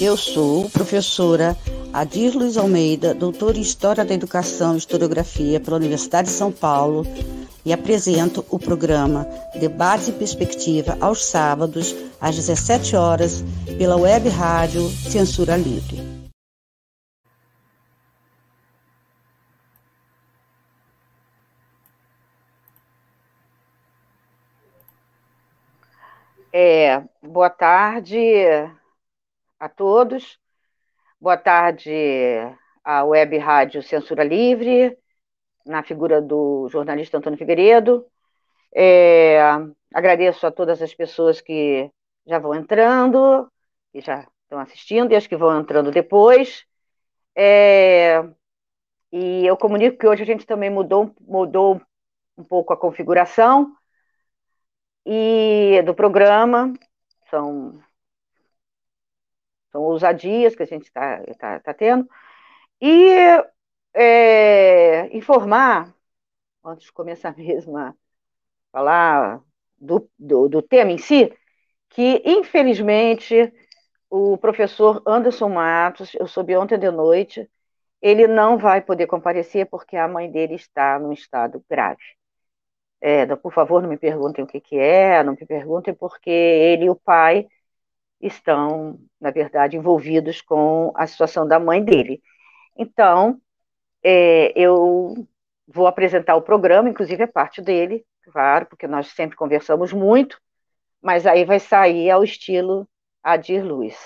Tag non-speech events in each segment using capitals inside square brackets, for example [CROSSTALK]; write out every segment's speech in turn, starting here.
Eu sou professora Adir Luiz Almeida, doutora em História da Educação e Historiografia pela Universidade de São Paulo e apresento o programa Debate e Perspectiva aos sábados, às 17 horas, pela web rádio Censura Livre. É, boa tarde a todos. Boa tarde à Web Rádio Censura Livre, na figura do jornalista Antônio Figueiredo. É, agradeço a todas as pessoas que já vão entrando, que já estão assistindo, e as que vão entrando depois. É, e eu comunico que hoje a gente também mudou, mudou um pouco a configuração e do programa. São, são ousadias que a gente está tá, tá tendo. E é, informar, antes de começar [LAUGHS] mesmo a falar do, do, do tema em si, que, infelizmente, o professor Anderson Matos, eu soube ontem de noite, ele não vai poder comparecer porque a mãe dele está num estado grave. É, por favor, não me perguntem o que, que é, não me perguntem porque ele e o pai estão, na verdade, envolvidos com a situação da mãe dele. Então, é, eu vou apresentar o programa, inclusive é parte dele, claro, porque nós sempre conversamos muito, mas aí vai sair ao estilo Adir Luiz,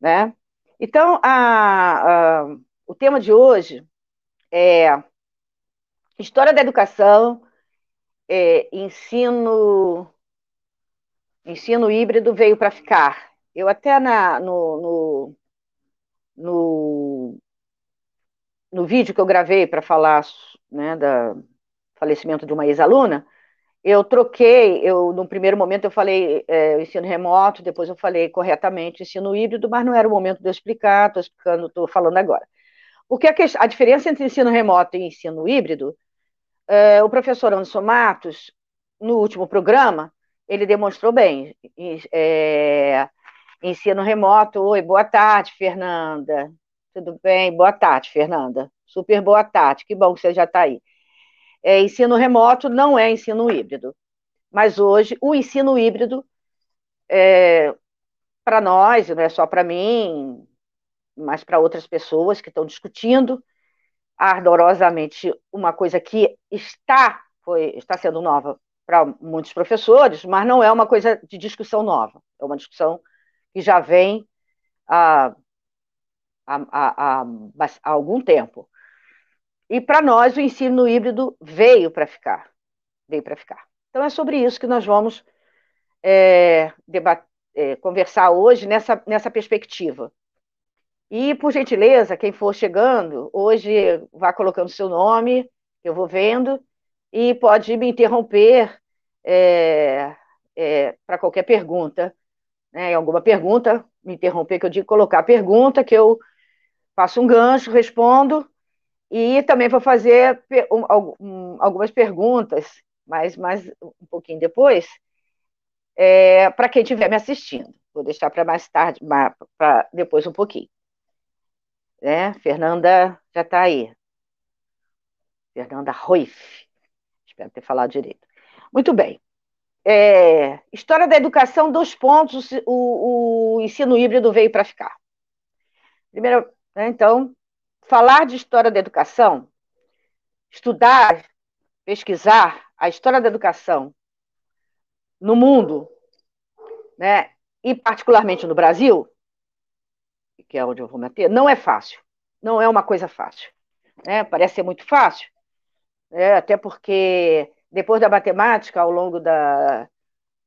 né? Então, a, a, o tema de hoje é História da Educação é, ensino ensino híbrido veio para ficar. Eu até na, no, no, no, no vídeo que eu gravei para falar né, do falecimento de uma ex-aluna, eu troquei, eu no primeiro momento eu falei é, ensino remoto, depois eu falei corretamente ensino híbrido, mas não era o momento de eu explicar, estou explicando, estou falando agora. Porque a, a diferença entre ensino remoto e ensino híbrido é, o professor Anderson Matos, no último programa, ele demonstrou bem. É, ensino remoto. Oi, boa tarde, Fernanda. Tudo bem? Boa tarde, Fernanda. Super boa tarde. Que bom que você já está aí. É, ensino remoto não é ensino híbrido. Mas hoje, o ensino híbrido, é, para nós, não é só para mim, mas para outras pessoas que estão discutindo, ardorosamente uma coisa que está, foi, está sendo nova para muitos professores, mas não é uma coisa de discussão nova, é uma discussão que já vem há, há, há, há algum tempo. E para nós o ensino híbrido veio para ficar, veio para ficar. Então é sobre isso que nós vamos é, é, conversar hoje nessa, nessa perspectiva. E, por gentileza, quem for chegando, hoje vá colocando seu nome, eu vou vendo, e pode me interromper é, é, para qualquer pergunta. Né, alguma pergunta, me interromper, que eu digo colocar a pergunta, que eu faço um gancho, respondo, e também vou fazer um, um, algumas perguntas, mas mais um pouquinho depois, é, para quem estiver me assistindo. Vou deixar para mais tarde, para depois um pouquinho. Né? Fernanda já está aí. Fernanda Roif. Espero ter falado direito. Muito bem. É, história da educação, dois pontos, o, o ensino híbrido veio para ficar. Primeiro, né, então, falar de história da educação, estudar, pesquisar a história da educação no mundo, né, e particularmente no Brasil, que é onde eu vou meter, não é fácil. Não é uma coisa fácil. Né? Parece ser muito fácil, né? até porque depois da matemática, ao longo da,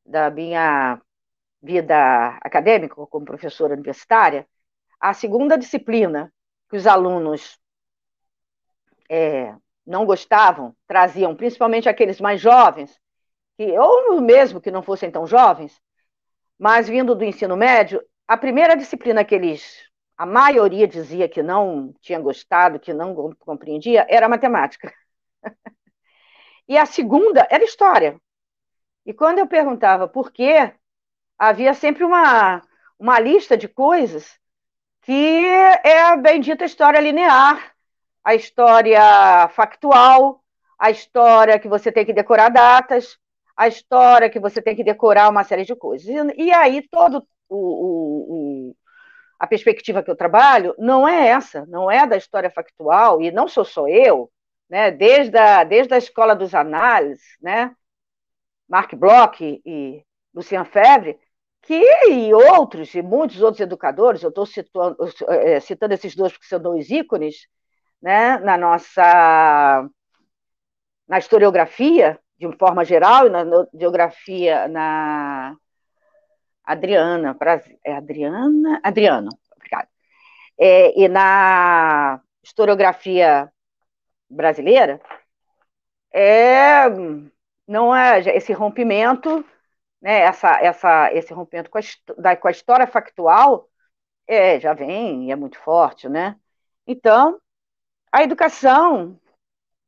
da minha vida acadêmica como professora universitária, a segunda disciplina que os alunos é, não gostavam, traziam, principalmente aqueles mais jovens, que, ou mesmo que não fossem tão jovens, mas vindo do ensino médio, a primeira disciplina que eles a maioria dizia que não tinha gostado, que não compreendia, era matemática. E a segunda era história. E quando eu perguntava por quê, havia sempre uma, uma lista de coisas que é a bendita história linear, a história factual, a história que você tem que decorar datas, a história que você tem que decorar uma série de coisas. E, e aí todo o, o, o, a perspectiva que eu trabalho não é essa, não é da história factual, e não sou só eu, né? desde, a, desde a escola dos análises, né? Mark Bloch e Lucian Febvre, que e outros, e muitos outros educadores, eu estou citando, é, citando esses dois porque são dois ícones, né, na nossa na historiografia, de uma forma geral, e na geografia, na Adriana, é Adriana? Adriano, obrigada. É, e na historiografia brasileira, é, não é esse rompimento né, essa, essa, esse rompimento com a, da, com a história factual é, já vem é muito forte, né? Então, a educação,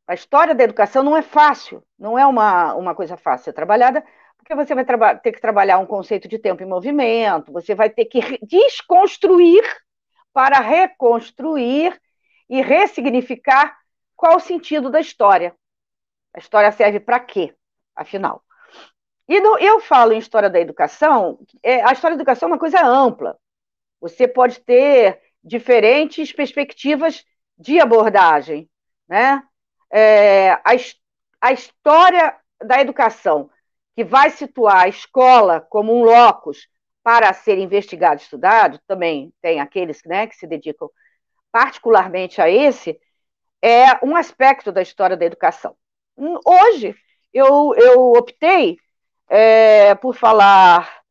a história da educação não é fácil, não é uma, uma coisa fácil ser trabalhada, porque você vai ter que trabalhar um conceito de tempo em movimento, você vai ter que desconstruir para reconstruir e ressignificar qual o sentido da história. A história serve para quê, afinal? E no, eu falo em história da educação, é, a história da educação é uma coisa ampla. Você pode ter diferentes perspectivas de abordagem. Né? É, a, a história da educação, que vai situar a escola como um locus para ser investigado e estudado, também tem aqueles né, que se dedicam particularmente a esse, é um aspecto da história da educação. Hoje, eu, eu optei é, por falar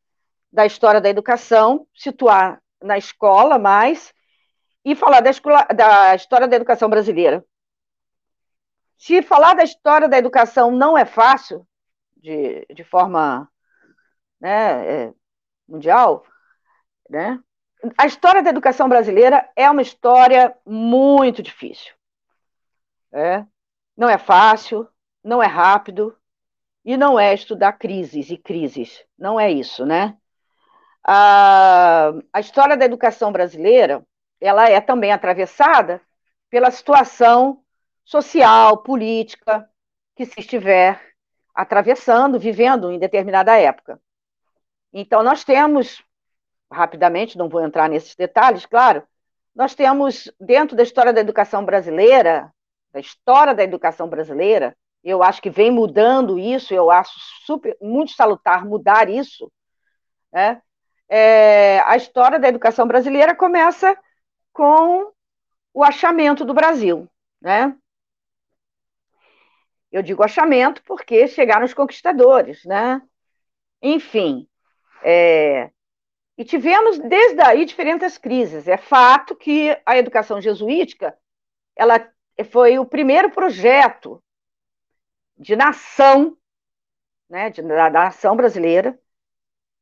da história da educação, situar na escola mais, e falar da, escola, da história da educação brasileira. Se falar da história da educação não é fácil, de, de forma né, é, mundial, né, a história da educação brasileira é uma história muito difícil. É? Não é fácil, não é rápido, e não é estudar crises e crises, não é isso, né? A, a história da educação brasileira, ela é também atravessada pela situação social, política que se estiver atravessando, vivendo em determinada época. Então, nós temos, rapidamente, não vou entrar nesses detalhes, claro, nós temos, dentro da história da educação brasileira, da história da educação brasileira, eu acho que vem mudando isso, eu acho super, muito salutar mudar isso. Né? É, a história da educação brasileira começa com o achamento do Brasil. Né? Eu digo achamento porque chegaram os conquistadores. Né? Enfim, é, e tivemos desde aí diferentes crises. É fato que a educação jesuítica ela foi o primeiro projeto de nação, né, de, da, da nação brasileira,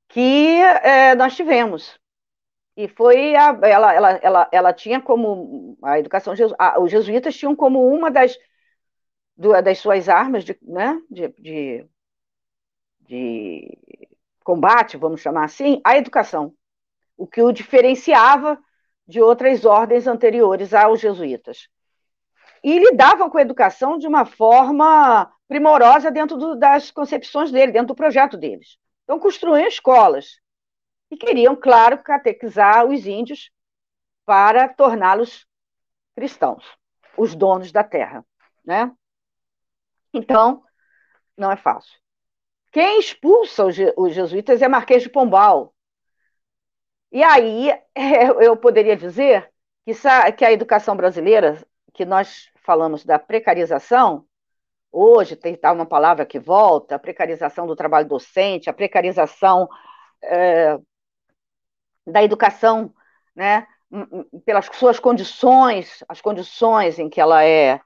que é, nós tivemos. E foi a, ela, ela, ela, ela tinha como a educação a, os jesuítas tinham como uma das do, das suas armas de, né, de, de, de combate, vamos chamar assim, a educação, o que o diferenciava de outras ordens anteriores aos jesuítas. E lidavam com a educação de uma forma primorosa dentro do, das concepções dele, dentro do projeto deles. Então, construíam escolas e queriam, claro, catequizar os índios para torná-los cristãos, os donos da terra. Né? Então, não é fácil. Quem expulsa os, os jesuítas é Marquês de Pombal. E aí, [LAUGHS] eu poderia dizer que, que a educação brasileira, que nós falamos da precarização, Hoje tem tá uma palavra que volta, a precarização do trabalho docente, a precarização é, da educação, né, pelas suas condições, as condições em que ela é,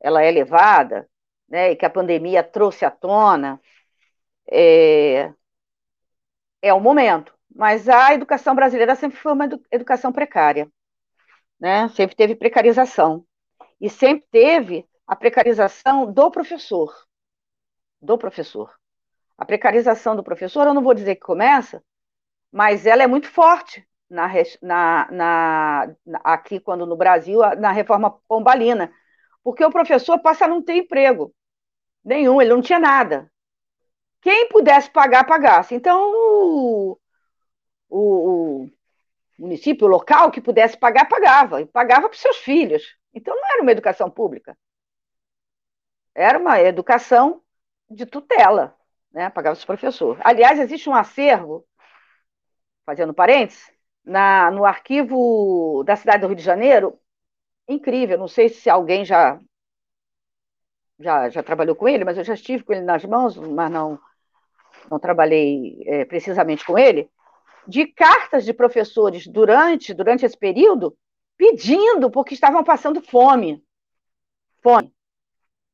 ela é levada, né, e que a pandemia trouxe à tona, é, é o momento. Mas a educação brasileira sempre foi uma educação precária, né? sempre teve precarização. E sempre teve a precarização do professor. Do professor. A precarização do professor, eu não vou dizer que começa, mas ela é muito forte na, na, na, aqui, quando no Brasil, na reforma pombalina, porque o professor passa a não ter emprego nenhum, ele não tinha nada. Quem pudesse pagar, pagasse. Então, o, o, o município, o local que pudesse pagar, pagava, e pagava para os seus filhos. Então, não era uma educação pública. Era uma educação de tutela, né? pagava os professores. Aliás, existe um acervo, fazendo parênteses, na, no arquivo da cidade do Rio de Janeiro, incrível. Não sei se alguém já, já, já trabalhou com ele, mas eu já estive com ele nas mãos, mas não, não trabalhei é, precisamente com ele, de cartas de professores durante, durante esse período pedindo porque estavam passando fome. Fome.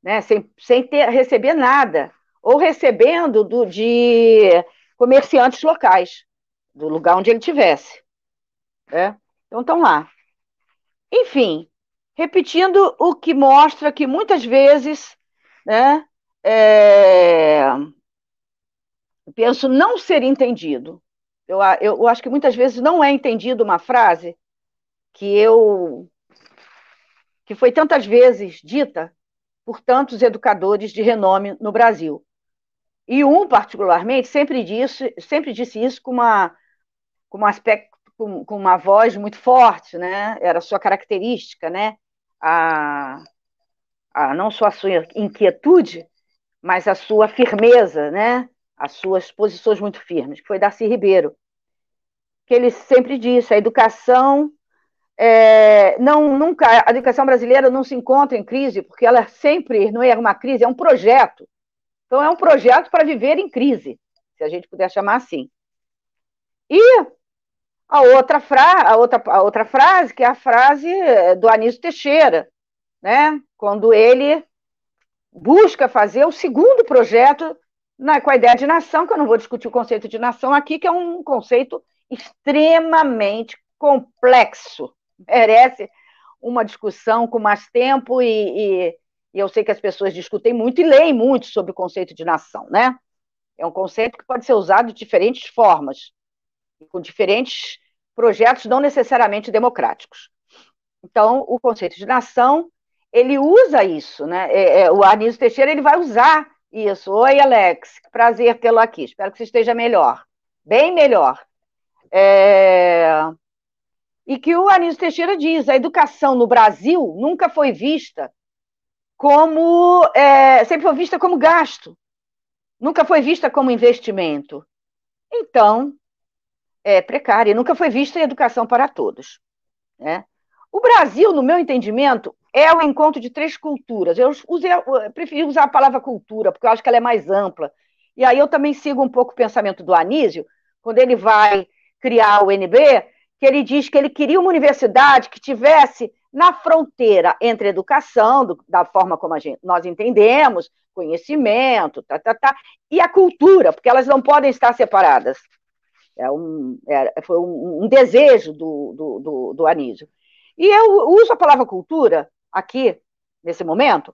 Né? Sem, sem ter, receber nada. Ou recebendo do, de comerciantes locais, do lugar onde ele tivesse. Né? Então estão lá. Enfim, repetindo o que mostra que muitas vezes, né, é, penso não ser entendido. Eu, eu, eu acho que muitas vezes não é entendido uma frase que eu que foi tantas vezes dita por tantos educadores de renome no Brasil. E um, particularmente, sempre disse, sempre disse isso com, uma, com um aspecto, com, com uma voz muito forte, né? Era a sua característica, né? A, a, não só a sua inquietude, mas a sua firmeza, né? As suas posições muito firmes, que foi Darcy Ribeiro. Que ele sempre disse, a educação é, não, nunca, a educação brasileira não se encontra em crise, porque ela sempre não é uma crise, é um projeto. Então, é um projeto para viver em crise, se a gente puder chamar assim. E a outra, fra a outra, a outra frase, que é a frase do Anísio Teixeira, né? quando ele busca fazer o segundo projeto na, com a ideia de nação, que eu não vou discutir o conceito de nação aqui, que é um conceito extremamente complexo merece uma discussão com mais tempo e, e, e, eu sei que as pessoas discutem muito e leem muito sobre o conceito de nação, né? É um conceito que pode ser usado de diferentes formas, com diferentes projetos não necessariamente democráticos. Então, o conceito de nação, ele usa isso, né? É, é, o Anísio Teixeira, ele vai usar isso. Oi, Alex, prazer tê-lo aqui, espero que você esteja melhor, bem melhor. É e que o Anísio Teixeira diz: a educação no Brasil nunca foi vista como. É, sempre foi vista como gasto, nunca foi vista como investimento. Então, é precária, nunca foi vista em educação para todos. Né? O Brasil, no meu entendimento, é o encontro de três culturas. Eu, usei, eu preferi usar a palavra cultura, porque eu acho que ela é mais ampla. E aí eu também sigo um pouco o pensamento do Anísio, quando ele vai criar o NB, que ele diz que ele queria uma universidade que tivesse na fronteira entre educação, do, da forma como gente, nós entendemos, conhecimento, tá, tá, tá, e a cultura, porque elas não podem estar separadas. É um, é, foi um, um desejo do, do, do, do Anísio. E eu uso a palavra cultura aqui, nesse momento,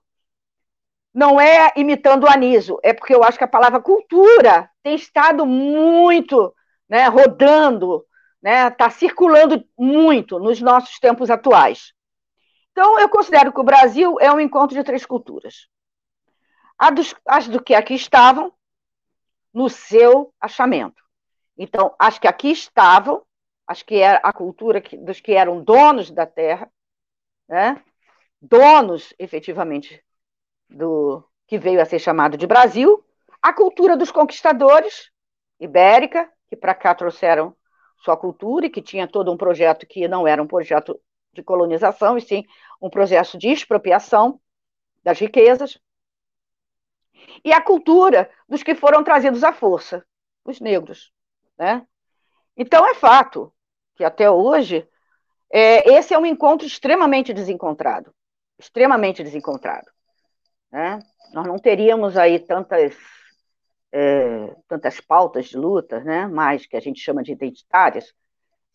não é imitando o Anísio, é porque eu acho que a palavra cultura tem estado muito né, rodando está né, tá circulando muito nos nossos tempos atuais. Então, eu considero que o Brasil é um encontro de três culturas. Dos, as do que aqui estavam, no seu achamento. Então, as que aqui estavam, as que era a cultura que, dos que eram donos da terra, né, donos, efetivamente, do que veio a ser chamado de Brasil, a cultura dos conquistadores, ibérica, que para cá trouxeram sua cultura e que tinha todo um projeto que não era um projeto de colonização, e sim um processo de expropriação das riquezas. E a cultura dos que foram trazidos à força, os negros. Né? Então, é fato que até hoje é, esse é um encontro extremamente desencontrado extremamente desencontrado. Né? Nós não teríamos aí tantas é, tantas pautas de luta, né, mais que a gente chama de identitárias,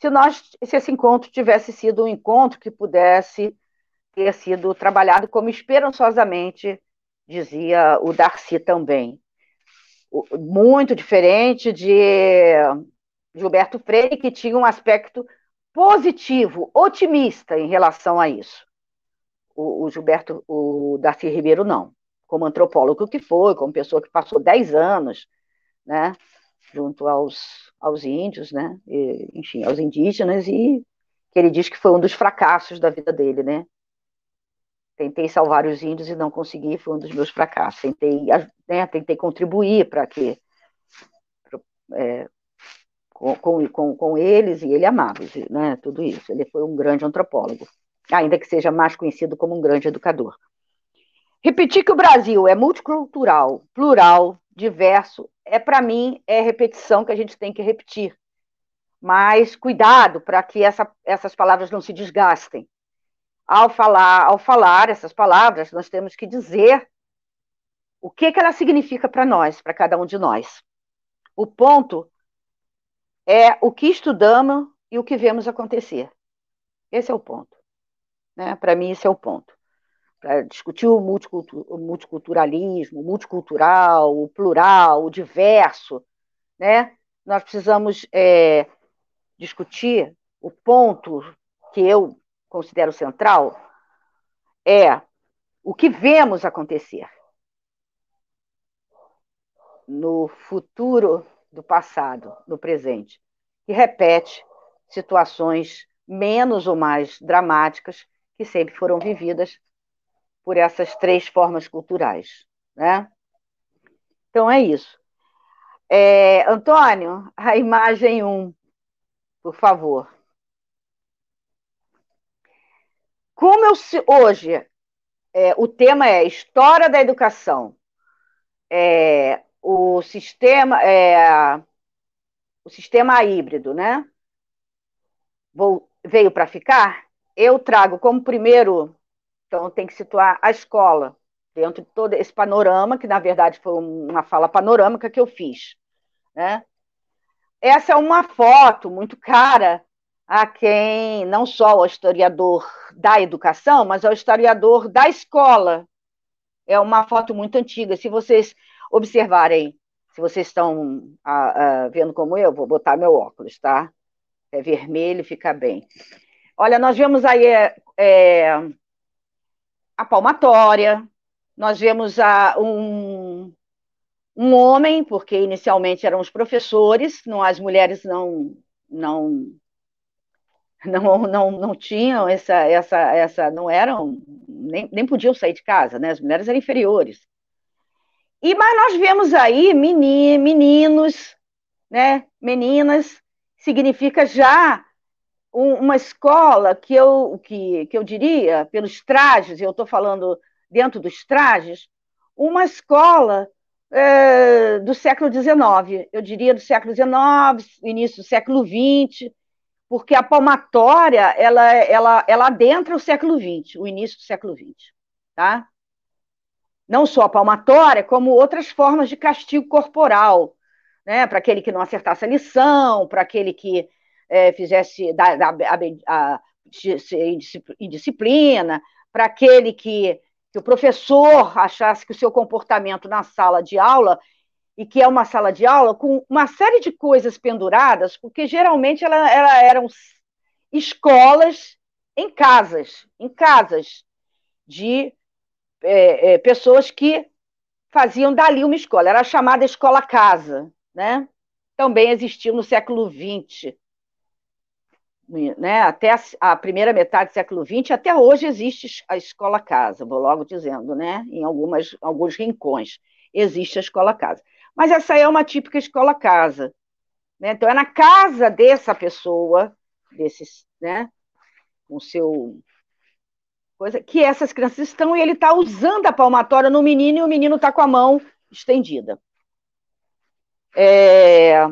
se nós se esse encontro tivesse sido um encontro que pudesse ter sido trabalhado como esperançosamente dizia o Darcy também, muito diferente de Gilberto Freire, que tinha um aspecto positivo, otimista em relação a isso. O, Gilberto, o Darcy Ribeiro, não. Como antropólogo que foi, como pessoa que passou 10 anos, né, junto aos, aos índios, né, e, enfim, aos indígenas, e que ele diz que foi um dos fracassos da vida dele, né. Tentei salvar os índios e não consegui, foi um dos meus fracassos. Tentei, né, tentei contribuir para que é, com, com, com eles, e ele amava né, tudo isso. Ele foi um grande antropólogo, ainda que seja mais conhecido como um grande educador. Repetir que o Brasil é multicultural, plural, diverso, é para mim é repetição que a gente tem que repetir. Mas cuidado para que essa, essas palavras não se desgastem. Ao falar, ao falar essas palavras, nós temos que dizer o que, que ela significa para nós, para cada um de nós. O ponto é o que estudamos e o que vemos acontecer. Esse é o ponto. Né? Para mim, esse é o ponto. Para discutir o, multiculturalismo, o multicultural, o plural, o diverso, né? nós precisamos é, discutir o ponto que eu considero central é o que vemos acontecer no futuro do passado, no presente, que repete situações menos ou mais dramáticas que sempre foram vividas por essas três formas culturais, né? Então é isso. É, Antônio, a imagem 1, um, por favor. Como eu, hoje é, o tema é História da Educação, é, o sistema é, o sistema híbrido, né? Vou, veio para ficar. Eu trago como primeiro, então tem que situar a escola dentro de todo esse panorama que na verdade foi uma fala panorâmica que eu fiz, né? Essa é uma foto muito cara a quem não só o historiador da educação, mas ao historiador da escola. É uma foto muito antiga. Se vocês observarem, se vocês estão a, a, vendo como eu, vou botar meu óculos, tá? É vermelho, fica bem. Olha, nós vemos aí é, é, a palmatória, nós vemos a, um, um homem, porque inicialmente eram os professores, não, as mulheres não, não não, não, não tinham essa, essa, essa, não eram, nem, nem podiam sair de casa, né? As mulheres eram inferiores. E mas nós vemos aí meninos, né? Meninas significa já uma escola que eu que, que eu diria pelos trajes, eu estou falando dentro dos trajes, uma escola é, do século XIX, eu diria do século XIX, início do século XX, porque a palmatória ela ela ela adentra o século XX, o início do século XX, tá? não só a palmatória, como outras formas de castigo corporal, né? para aquele que não acertasse a lição, para aquele que é, fizesse da, da, a, a, indisciplina, para aquele que, que o professor achasse que o seu comportamento na sala de aula e que é uma sala de aula com uma série de coisas penduradas, porque geralmente ela, ela eram escolas em casas, em casas de é, é, pessoas que faziam dali uma escola. Era chamada escola-casa, né? Também existiu no século XX, né? até a, a, primeira metade do século XX, até hoje existe a escola-casa, vou logo dizendo, né? em algumas, alguns rincões existe a escola-casa. Mas essa é uma típica escola-casa. Né? Então, é na casa dessa pessoa, desses, né? com seu coisa que essas crianças estão e ele está usando a palmatória no menino e o menino está com a mão estendida. É...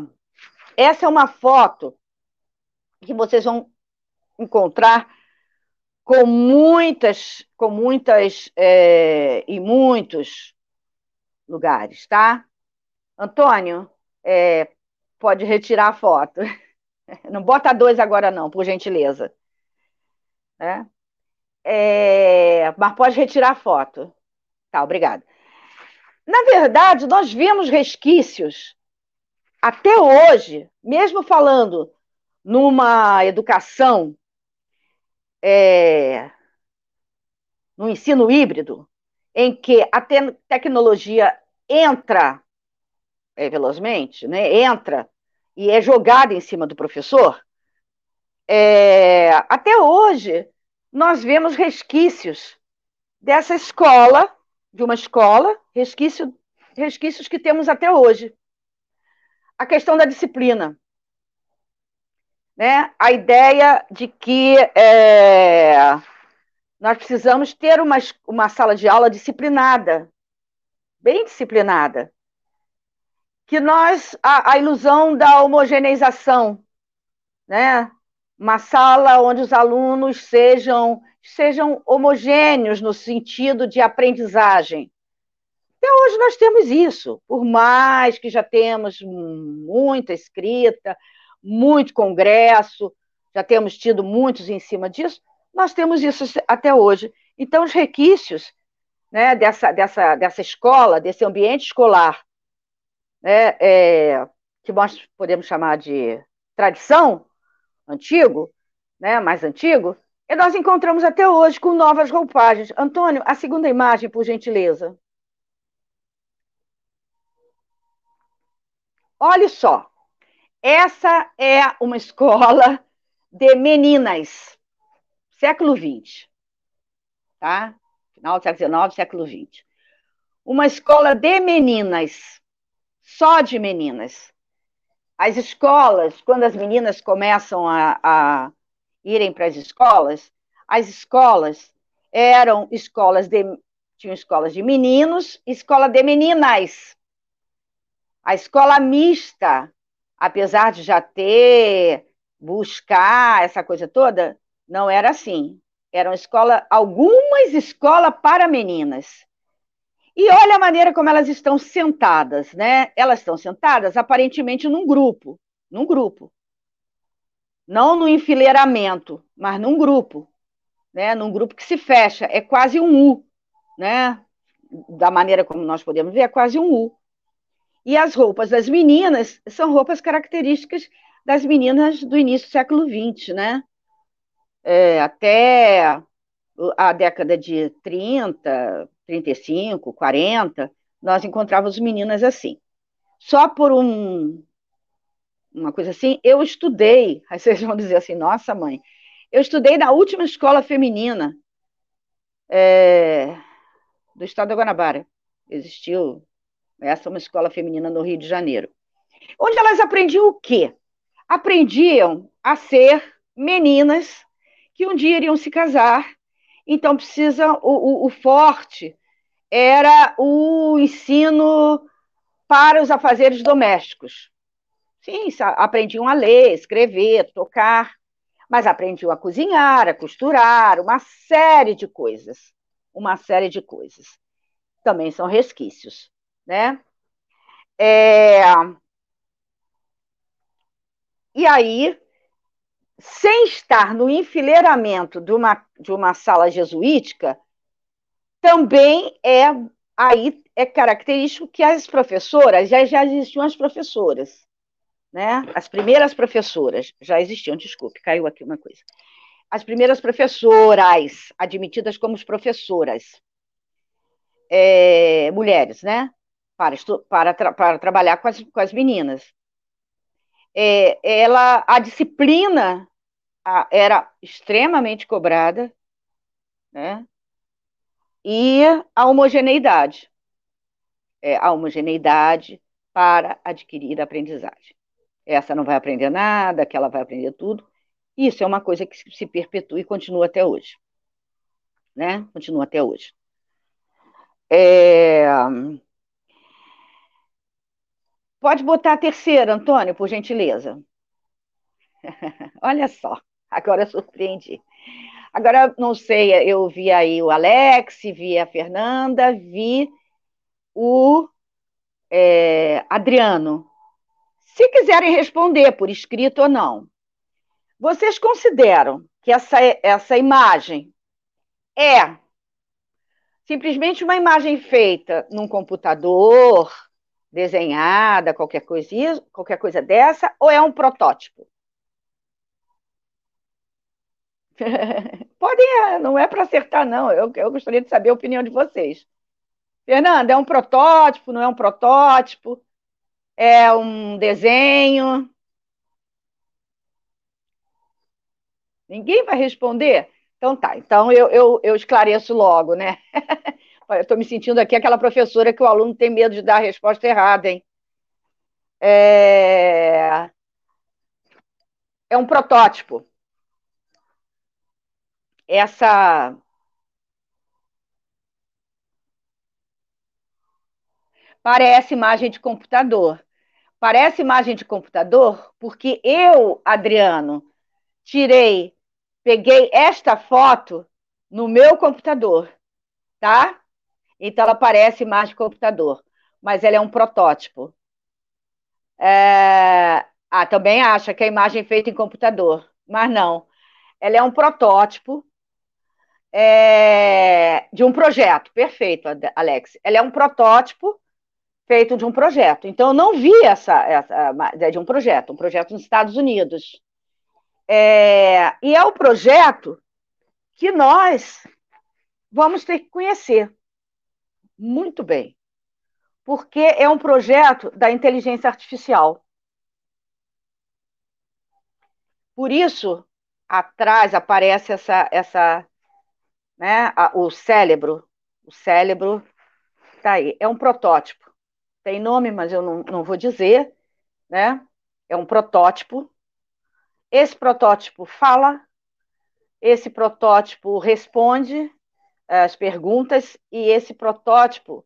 Essa é uma foto que vocês vão encontrar com muitas, com muitas é, e muitos lugares, tá? Antônio, é, pode retirar a foto. [LAUGHS] Não bota dois agora não, por gentileza. É? É, mas pode retirar a foto. Tá, obrigada. Na verdade, nós vimos resquícios até hoje, mesmo falando numa educação, é, no ensino híbrido, em que a te tecnologia entra é, velozmente, né, entra e é jogada em cima do professor, é, até hoje nós vemos resquícios dessa escola, de uma escola, resquício, resquícios que temos até hoje. A questão da disciplina. Né? A ideia de que é, nós precisamos ter uma, uma sala de aula disciplinada, bem disciplinada. Que nós, a, a ilusão da homogeneização, né? uma sala onde os alunos sejam, sejam homogêneos no sentido de aprendizagem. Até hoje nós temos isso, por mais que já temos muita escrita, muito congresso, já temos tido muitos em cima disso, nós temos isso até hoje. Então, os requisitos né, dessa, dessa, dessa escola, desse ambiente escolar, né, é, que nós podemos chamar de tradição, antigo, né, mais antigo, e nós encontramos até hoje com novas roupagens. Antônio, a segunda imagem, por gentileza. Olha só, essa é uma escola de meninas, século XX, tá? Final do século XIX, século XX. Uma escola de meninas, só de meninas. As escolas, quando as meninas começam a, a irem para as escolas, as escolas eram escolas de. Tinham escolas de meninos, escola de meninas. A escola mista, apesar de já ter, buscar essa coisa toda, não era assim. Eram escola, algumas escolas para meninas. E olha a maneira como elas estão sentadas, né? Elas estão sentadas aparentemente num grupo, num grupo. Não no enfileiramento, mas num grupo, né? Num grupo que se fecha, é quase um U, né? Da maneira como nós podemos ver, é quase um U. E as roupas das meninas são roupas características das meninas do início do século XX, né? É, até a década de 30, 35, 40, nós encontrávamos meninas assim. Só por um, uma coisa assim, eu estudei, [LAUGHS] aí vocês vão dizer assim, nossa mãe, eu estudei na última escola feminina é, do estado da Guanabara. Existiu essa é uma escola feminina no Rio de Janeiro. Onde elas aprendiam o quê? Aprendiam a ser meninas que um dia iriam se casar. Então, precisa o, o, o forte era o ensino para os afazeres domésticos. Sim, aprendiam a ler, escrever, tocar, mas aprendiam a cozinhar, a costurar, uma série de coisas. Uma série de coisas. Também são resquícios né? É... E aí, sem estar no enfileiramento de uma, de uma sala jesuítica, também é aí é característico que as professoras, já, já existiam as professoras, né? As primeiras professoras já existiam, desculpe, caiu aqui uma coisa. As primeiras professoras admitidas como professoras, é, mulheres, né? Para, para, tra para trabalhar com as, com as meninas. É, ela, a disciplina a, era extremamente cobrada, né? E a homogeneidade. É, a homogeneidade para adquirir a aprendizagem. Essa não vai aprender nada, aquela vai aprender tudo. Isso é uma coisa que se perpetua e continua até hoje. Né? Continua até hoje. É... Pode botar a terceira, Antônio, por gentileza. [LAUGHS] Olha só, agora surpreendi. Agora, não sei, eu vi aí o Alex, vi a Fernanda, vi o é, Adriano. Se quiserem responder por escrito ou não, vocês consideram que essa, essa imagem é simplesmente uma imagem feita num computador, desenhada, qualquer coisa, qualquer coisa dessa, ou é um protótipo? [LAUGHS] Podem, é, não é para acertar, não. Eu, eu gostaria de saber a opinião de vocês. Fernanda, é um protótipo, não é um protótipo? É um desenho? Ninguém vai responder? Então tá, então eu, eu, eu esclareço logo, né? [LAUGHS] estou me sentindo aqui aquela professora que o aluno tem medo de dar a resposta errada, hein? É, é um protótipo. Essa parece imagem de computador. Parece imagem de computador porque eu, Adriano, tirei, peguei esta foto no meu computador, tá? Então ela parece de computador, mas ela é um protótipo. É... Ah, também acha que é imagem feita em computador, mas não. Ela é um protótipo é... de um projeto. Perfeito, Alex. Ela é um protótipo feito de um projeto. Então, eu não vi essa, essa é de um projeto, um projeto nos Estados Unidos. É, e é o projeto que nós vamos ter que conhecer muito bem, porque é um projeto da inteligência artificial. Por isso, atrás aparece essa, essa né, a, o cérebro. O cérebro está aí. É um protótipo. Tem nome, mas eu não, não vou dizer. Né? É um protótipo. Esse protótipo fala, esse protótipo responde as perguntas, e esse protótipo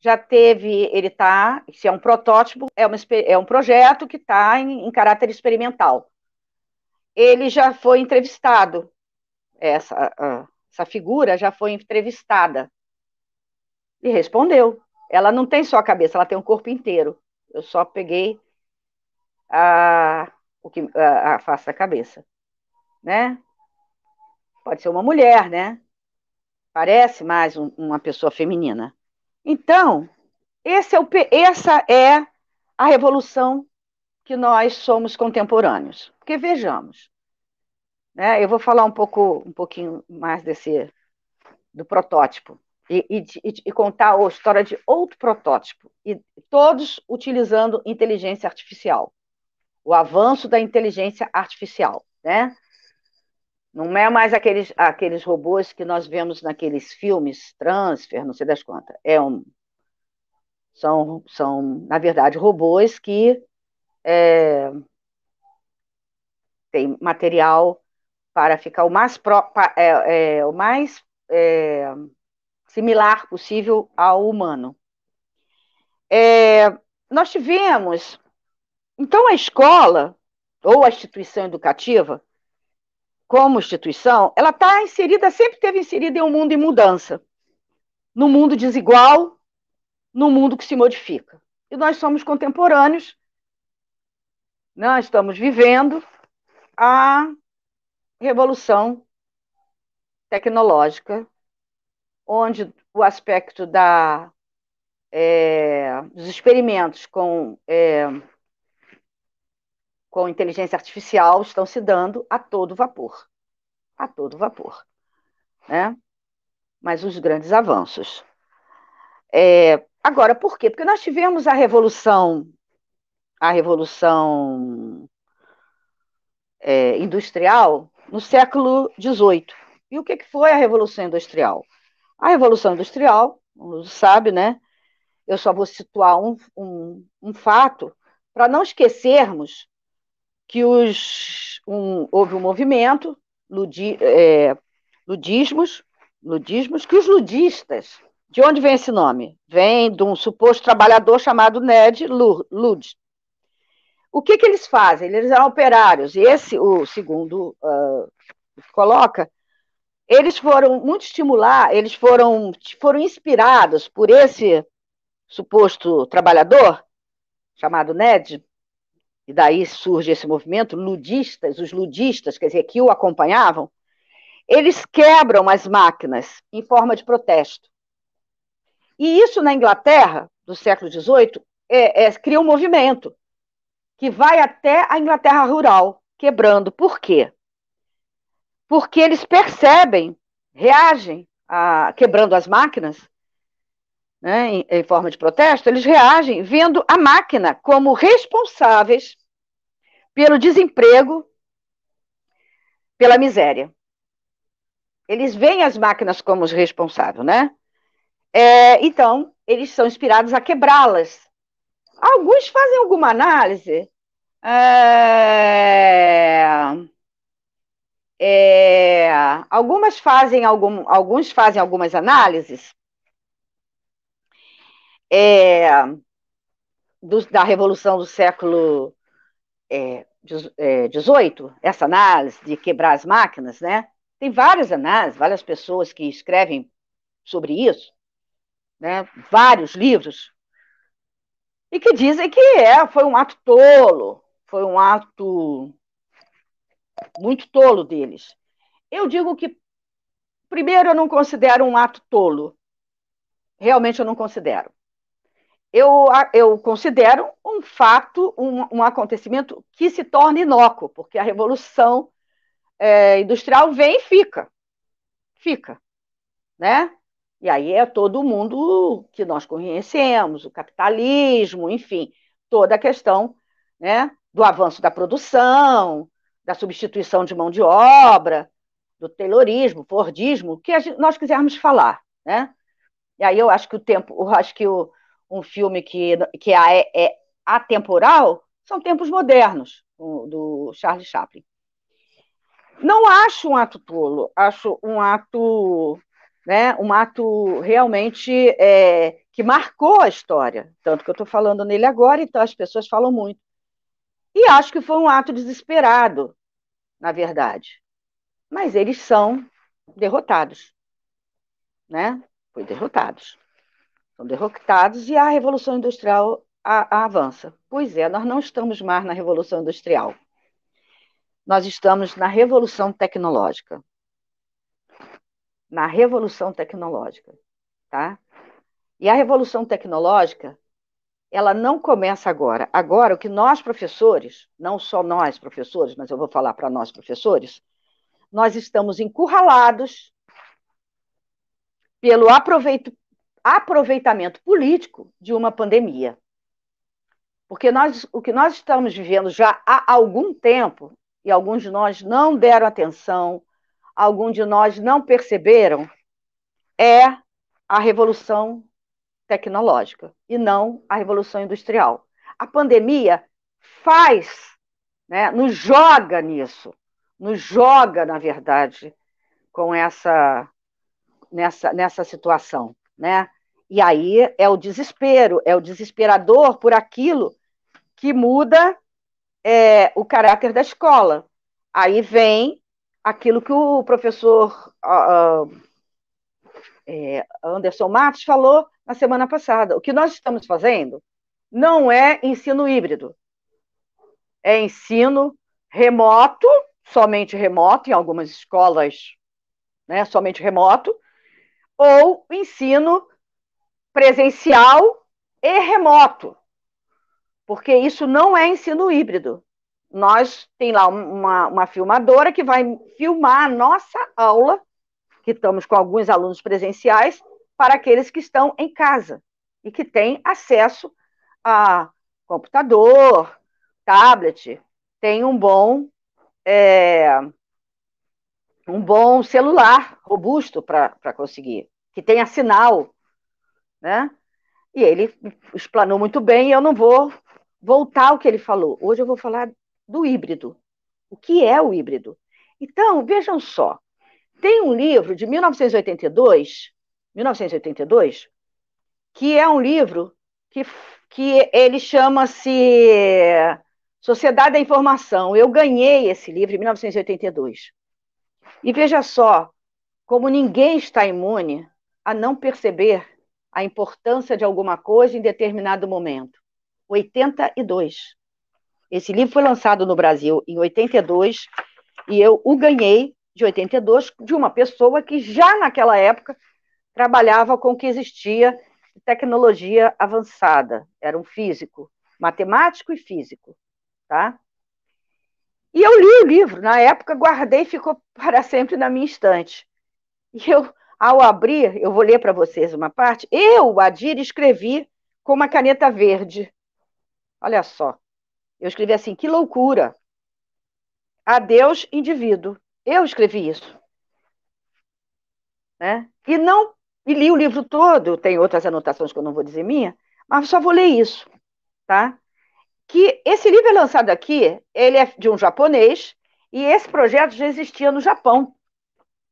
já teve, ele está, se é um protótipo, é, uma, é um projeto que está em, em caráter experimental ele já foi entrevistado. Essa, essa figura já foi entrevistada. E respondeu. Ela não tem só a cabeça, ela tem um corpo inteiro. Eu só peguei a, o que, a, a face da cabeça. Né? Pode ser uma mulher, né? Parece mais um, uma pessoa feminina. Então, é o, essa é a revolução que nós somos contemporâneos. Porque vejamos, né, eu vou falar um pouco, um pouquinho mais desse do protótipo e, e, e contar a história de outro protótipo e todos utilizando inteligência artificial, o avanço da inteligência artificial, né? Não é mais aqueles, aqueles robôs que nós vemos naqueles filmes, transfer, não sei das quantas. É um, são, são, na verdade, robôs que é, tem material para ficar o mais, pro, é, é, o mais é, similar possível ao humano. É, nós tivemos, então a escola, ou a instituição educativa, como instituição, ela está inserida, sempre teve inserida em um mundo em mudança, no mundo desigual, no mundo que se modifica. E nós somos contemporâneos nós estamos vivendo a revolução tecnológica, onde o aspecto da, é, dos experimentos com, é, com inteligência artificial estão se dando a todo vapor. A todo vapor. Né? Mas os grandes avanços. É, agora, por quê? Porque nós tivemos a revolução a Revolução é, Industrial no século XVIII. E o que, que foi a Revolução Industrial? A Revolução Industrial, você sabe, né? Eu só vou situar um, um, um fato para não esquecermos que os, um, houve um movimento, ludi, é, ludismos, ludismos, que os ludistas, de onde vem esse nome? Vem de um suposto trabalhador chamado Ned Ludd, o que, que eles fazem? Eles eram operários, e esse, o segundo uh, coloca, eles foram muito estimular, eles foram, foram inspirados por esse suposto trabalhador, chamado Ned, e daí surge esse movimento, ludistas, os ludistas, quer dizer, que o acompanhavam, eles quebram as máquinas em forma de protesto. E isso na Inglaterra, do século XVIII, é, é, cria um movimento que vai até a Inglaterra rural, quebrando. Por quê? porque eles percebem, reagem, a, quebrando as máquinas, né, em, em forma de protesto, eles reagem vendo a máquina como responsáveis pelo desemprego, pela miséria. Eles veem as máquinas como os responsáveis, né? É, então, eles são inspirados a quebrá-las. Alguns fazem alguma análise. É, é, algumas fazem algum, alguns fazem algumas análises é, do, da revolução do século XVIII, é, essa análise de quebrar as máquinas, né? Tem várias análises, várias pessoas que escrevem sobre isso né, vários livros, e que dizem que é, foi um ato tolo, foi um ato muito tolo deles. Eu digo que, primeiro, eu não considero um ato tolo. Realmente eu não considero. Eu, eu considero um fato, um, um acontecimento que se torna inócuo, porque a revolução é, industrial vem e fica. Fica. Né? E aí é todo mundo que nós conhecemos, o capitalismo, enfim, toda a questão né, do avanço da produção, da substituição de mão de obra, do taylorismo, fordismo, o que nós quisermos falar, né? E aí eu acho que o tempo, eu acho que o, um filme que, que é, é atemporal são tempos modernos, do, do Charles Chaplin. Não acho um ato tolo, acho um ato né, um ato realmente é, que marcou a história. Tanto que eu estou falando nele agora, então as pessoas falam muito. E acho que foi um ato desesperado, na verdade. Mas eles são derrotados. Né? Foi derrotados. São derrotados e a Revolução Industrial a, a avança. Pois é, nós não estamos mais na Revolução Industrial. Nós estamos na Revolução Tecnológica na revolução tecnológica, tá? E a revolução tecnológica, ela não começa agora. Agora, o que nós professores, não só nós professores, mas eu vou falar para nós professores, nós estamos encurralados pelo aproveitamento político de uma pandemia. Porque nós, o que nós estamos vivendo já há algum tempo, e alguns de nós não deram atenção, algum de nós não perceberam, é a revolução tecnológica e não a revolução industrial. A pandemia faz, né, nos joga nisso, nos joga, na verdade, com essa nessa, nessa situação, né? E aí é o desespero, é o desesperador por aquilo que muda é, o caráter da escola. Aí vem aquilo que o professor uh, é, Anderson Matos falou na semana passada. O que nós estamos fazendo não é ensino híbrido, é ensino remoto, somente remoto, em algumas escolas, né, somente remoto, ou ensino presencial e remoto, porque isso não é ensino híbrido. Nós tem lá uma, uma filmadora que vai filmar a nossa aula, que estamos com alguns alunos presenciais, para aqueles que estão em casa e que têm acesso a computador, tablet, tem um bom é, um bom celular robusto para conseguir, que tenha sinal, né? E ele explanou muito bem, e eu não vou voltar ao que ele falou. Hoje eu vou falar do híbrido. O que é o híbrido? Então, vejam só. Tem um livro de 1982, 1982, que é um livro que, que ele chama-se Sociedade da Informação. Eu ganhei esse livro em 1982. E veja só como ninguém está imune a não perceber a importância de alguma coisa em determinado momento. 82. Esse livro foi lançado no Brasil em 82 e eu o ganhei de 82 de uma pessoa que já naquela época trabalhava com o que existia tecnologia avançada. Era um físico, matemático e físico, tá? E eu li o livro, na época guardei, ficou para sempre na minha estante. E eu, ao abrir, eu vou ler para vocês uma parte. Eu, Adir, escrevi com uma caneta verde. Olha só. Eu escrevi assim: que loucura. Adeus, indivíduo. Eu escrevi isso. Né? E não e li o livro todo, tem outras anotações que eu não vou dizer minha, mas só vou ler isso, tá? Que esse livro é lançado aqui, ele é de um japonês, e esse projeto já existia no Japão.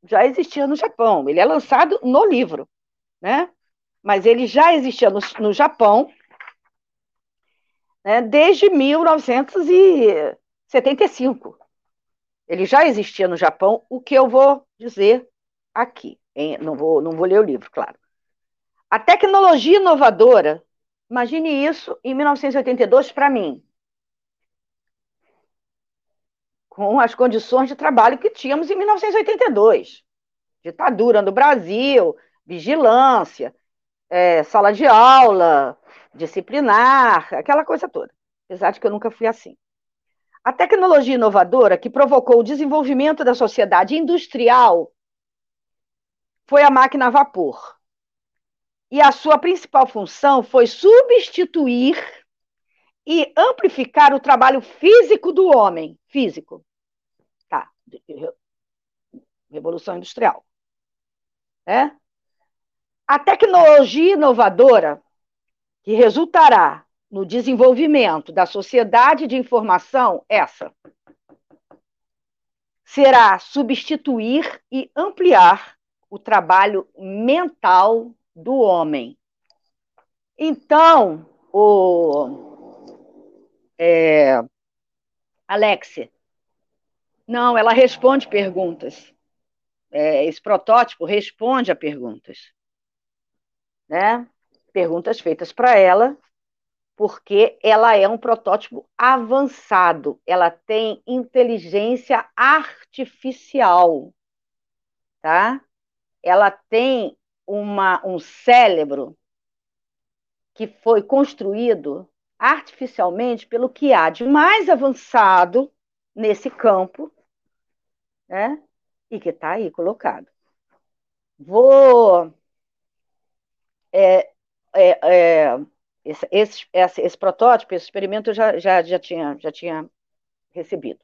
Já existia no Japão. Ele é lançado no livro, né? Mas ele já existia no, no Japão né, desde 1975. Ele já existia no Japão, o que eu vou dizer aqui. Hein? Não, vou, não vou ler o livro, claro. A tecnologia inovadora, imagine isso em 1982 para mim. Com as condições de trabalho que tínhamos em 1982. Ditadura no Brasil, vigilância, é, sala de aula, disciplinar, aquela coisa toda. Apesar de que eu nunca fui assim. A tecnologia inovadora que provocou o desenvolvimento da sociedade industrial foi a máquina a vapor. E a sua principal função foi substituir e amplificar o trabalho físico do homem. Físico. Revolução Industrial. É? A tecnologia inovadora que resultará no desenvolvimento da sociedade de informação, essa será substituir e ampliar o trabalho mental do homem. Então, o é, não, ela responde perguntas. É, esse protótipo responde a perguntas, né? Perguntas feitas para ela porque ela é um protótipo avançado, ela tem inteligência artificial, tá? Ela tem uma, um cérebro que foi construído artificialmente pelo que há de mais avançado nesse campo, né? E que está aí colocado. Vou é, é, é, esse, esse, esse, protótipo, esse experimento eu já, já, já, tinha, já tinha recebido.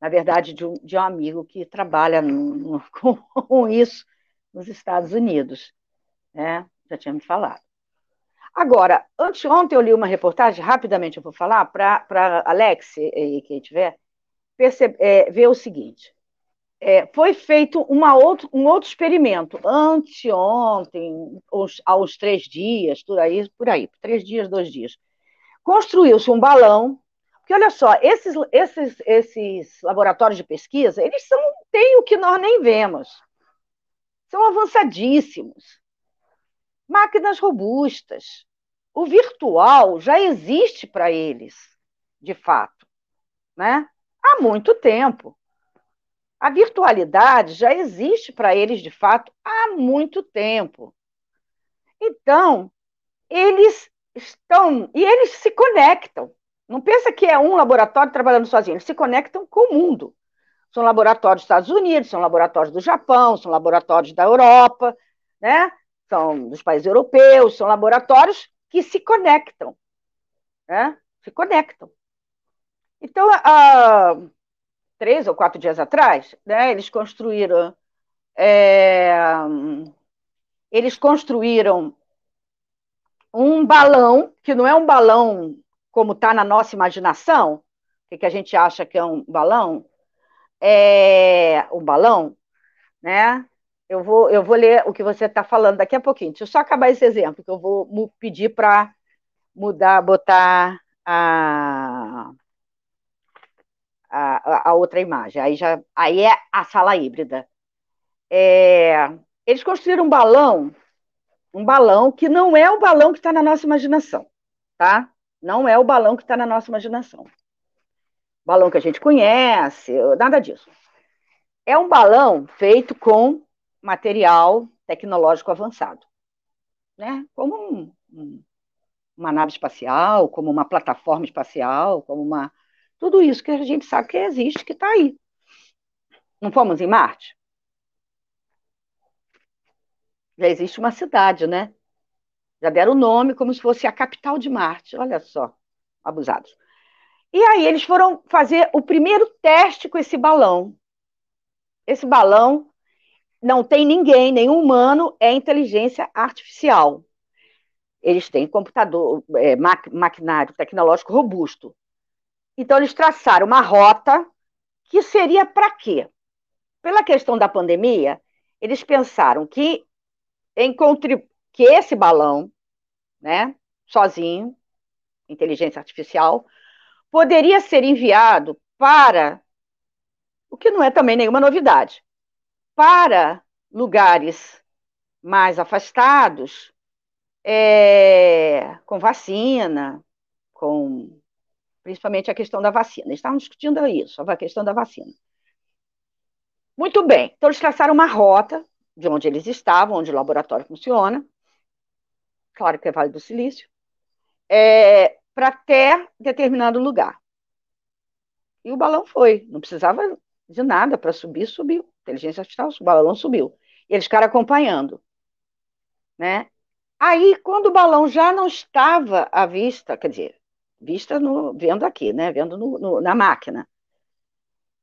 Na verdade, de um, de um amigo que trabalha no, no, [LAUGHS] com isso nos Estados Unidos. Né? Já tinha me falado. Agora, anteontem eu li uma reportagem, rapidamente eu vou falar, para Alex e quem tiver, é, ver o seguinte. É, foi feito uma outro, um outro experimento anteontem, uns, há uns três dias, por aí, por aí, três dias, dois dias. Construiu-se um balão, porque olha só, esses, esses, esses laboratórios de pesquisa, eles são, têm o que nós nem vemos. São avançadíssimos. Máquinas robustas. O virtual já existe para eles, de fato, né? há muito tempo. A virtualidade já existe para eles, de fato, há muito tempo. Então, eles estão. E eles se conectam. Não pensa que é um laboratório trabalhando sozinho, eles se conectam com o mundo. São laboratórios dos Estados Unidos, são laboratórios do Japão, são laboratórios da Europa, né? são dos países europeus, são laboratórios que se conectam. Né? Se conectam. Então, a, três ou quatro dias atrás, né, eles construíram. É, eles construíram um balão, que não é um balão como está na nossa imaginação, que, que a gente acha que é um balão, é um balão, né? Eu vou, eu vou ler o que você está falando daqui a pouquinho. Deixa eu só acabar esse exemplo, que eu vou pedir para mudar, botar a a, a, outra imagem. Aí, já, aí é a sala híbrida. É, eles construíram um balão, um balão que não é o balão que está na nossa imaginação, tá? Não é o balão que está na nossa imaginação. Balão que a gente conhece, nada disso. É um balão feito com material tecnológico avançado, né? Como um, um, uma nave espacial, como uma plataforma espacial, como uma Tudo isso que a gente sabe que existe, que está aí. Não fomos em Marte? Já existe uma cidade, né? Já deram o nome como se fosse a capital de Marte. Olha só, abusados. E aí eles foram fazer o primeiro teste com esse balão. Esse balão não tem ninguém, nenhum humano, é inteligência artificial. Eles têm computador, é, maquinário tecnológico robusto. Então, eles traçaram uma rota que seria para quê? Pela questão da pandemia, eles pensaram que, em que esse balão, né, sozinho, inteligência artificial, poderia ser enviado para, o que não é também nenhuma novidade, para lugares mais afastados, é, com vacina, com principalmente a questão da vacina. Eles estavam discutindo isso, a questão da vacina. Muito bem, então eles traçaram uma rota de onde eles estavam, onde o laboratório funciona, claro que é Vale do Silício, é, para até determinado lugar. E o balão foi, não precisava de nada para subir, subiu. Inteligência artificial, o balão subiu. E eles ficaram acompanhando. Né? Aí, quando o balão já não estava à vista, quer dizer, vista no, vendo aqui, né? Vendo no, no, na máquina.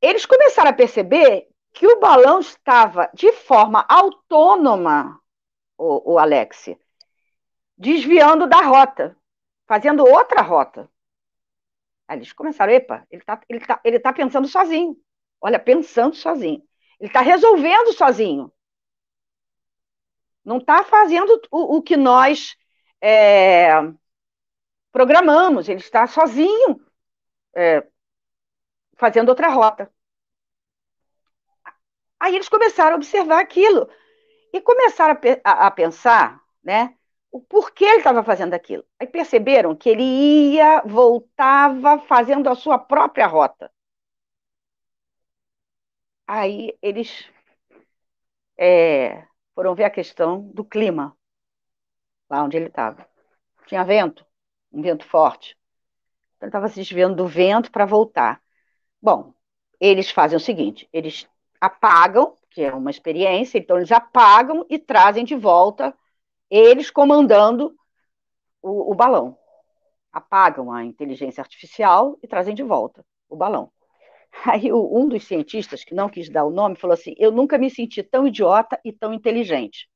Eles começaram a perceber que o balão estava de forma autônoma, o, o Alex, desviando da rota, fazendo outra rota. Aí eles começaram, epa, ele está ele tá, ele tá pensando sozinho. Olha, pensando sozinho. Ele está resolvendo sozinho. Não está fazendo o, o, que nós é, programamos, ele está sozinho é, fazendo outra rota. Aí eles começaram a observar aquilo e começaram a, a, pensar, né, o porquê ele estava fazendo aquilo. Aí perceberam que ele ia, voltava fazendo a sua própria rota. Aí eles é, foram ver a questão do clima, lá onde ele estava. Tinha vento, um vento forte. Então, ele estava se desviando do vento para voltar. Bom, eles fazem o seguinte: eles apagam, que é uma experiência, então eles apagam e trazem de volta, eles comandando o, o balão. Apagam a inteligência artificial e trazem de volta o balão. Aí um dos cientistas, que não quis dar o nome, falou assim: Eu nunca me senti tão idiota e tão inteligente.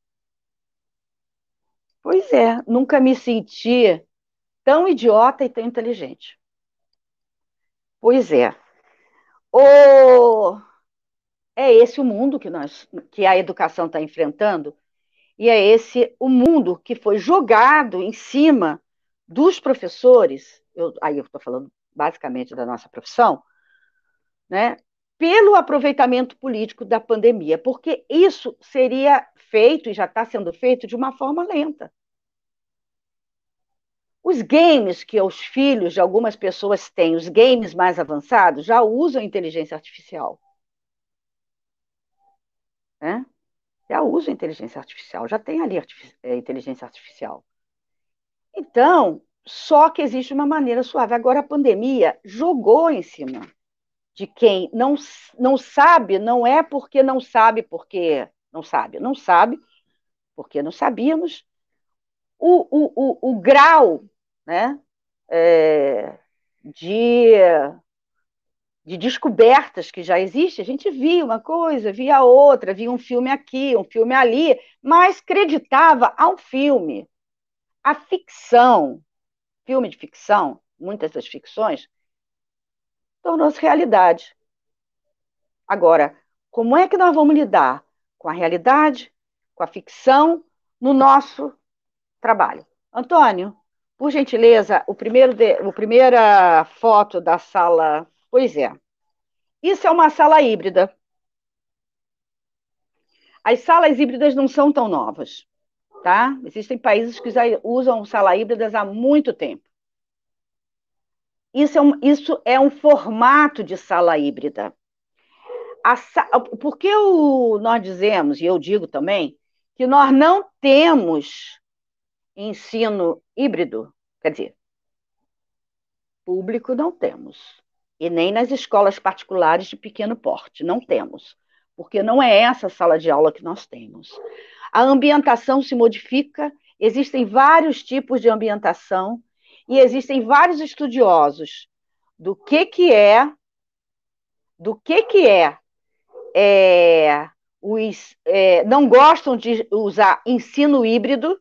Pois é, nunca me senti tão idiota e tão inteligente. Pois é. O... É esse o mundo que, nós, que a educação está enfrentando, e é esse o mundo que foi jogado em cima dos professores, eu, aí eu estou falando basicamente da nossa profissão, né, pelo aproveitamento político da pandemia, porque isso seria feito e já está sendo feito de uma forma lenta. Os games que os filhos de algumas pessoas têm, os games mais avançados, já usam inteligência artificial. Né? Já usam inteligência artificial, já tem ali artifici é, inteligência artificial. Então, só que existe uma maneira suave. Agora, a pandemia jogou em cima de quem não, não sabe, não é porque não sabe, porque não sabe, não sabe, porque não sabíamos, o, o, o, o grau né, é, de, de descobertas que já existem. A gente via uma coisa, via outra, via um filme aqui, um filme ali, mas acreditava ao filme. A ficção, filme de ficção, muitas das ficções, tornou-se realidade. Agora, como é que nós vamos lidar com a realidade, com a ficção, no nosso trabalho? Antônio, por gentileza, o primeiro de, a primeira foto da sala. Pois é. Isso é uma sala híbrida. As salas híbridas não são tão novas, tá? Existem países que já usam salas híbridas há muito tempo. Isso é um, isso é um formato de sala híbrida. A, por que o, nós dizemos, e eu digo também, que nós não temos ensino híbrido, quer dizer, público não temos, e nem nas escolas particulares de pequeno porte. Não temos, porque não é essa sala de aula que nós temos. A ambientação se modifica, existem vários tipos de ambientação e existem vários estudiosos do que que é do que que é, é os é, não gostam de usar ensino híbrido,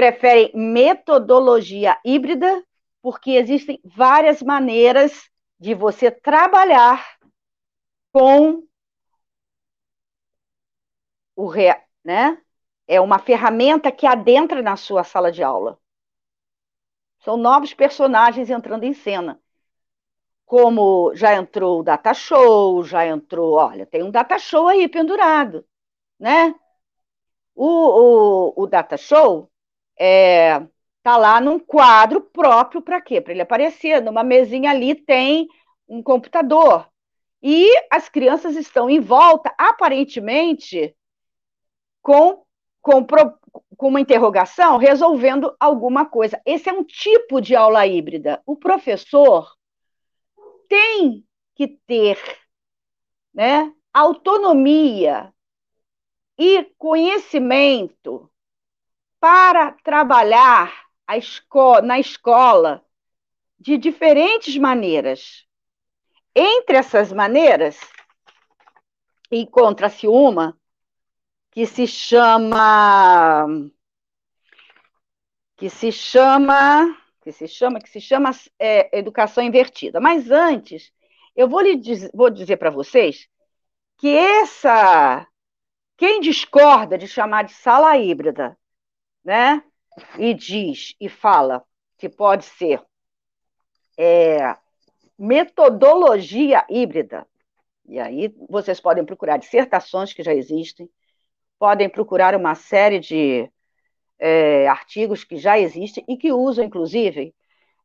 preferem metodologia híbrida, porque existem várias maneiras de você trabalhar com o né? É uma ferramenta que adentra na sua sala de aula. São novos personagens entrando em cena. Como já entrou o data show, já entrou, olha, tem um data show aí pendurado, né? O, o, o data show é, tá lá num quadro próprio para quê? Para ele aparecer. Numa mesinha ali tem um computador. E as crianças estão em volta, aparentemente, com, com, com uma interrogação, resolvendo alguma coisa. Esse é um tipo de aula híbrida. O professor tem que ter né, autonomia e conhecimento para trabalhar esco na escola de diferentes maneiras. Entre essas maneiras, encontra-se uma que se chama que se chama que se chama que se chama é, educação invertida. Mas antes, eu vou lhe dizer, vou dizer para vocês que essa quem discorda de chamar de sala híbrida, né? E diz e fala que pode ser é, metodologia híbrida. E aí vocês podem procurar dissertações que já existem, podem procurar uma série de é, artigos que já existem e que usam, inclusive,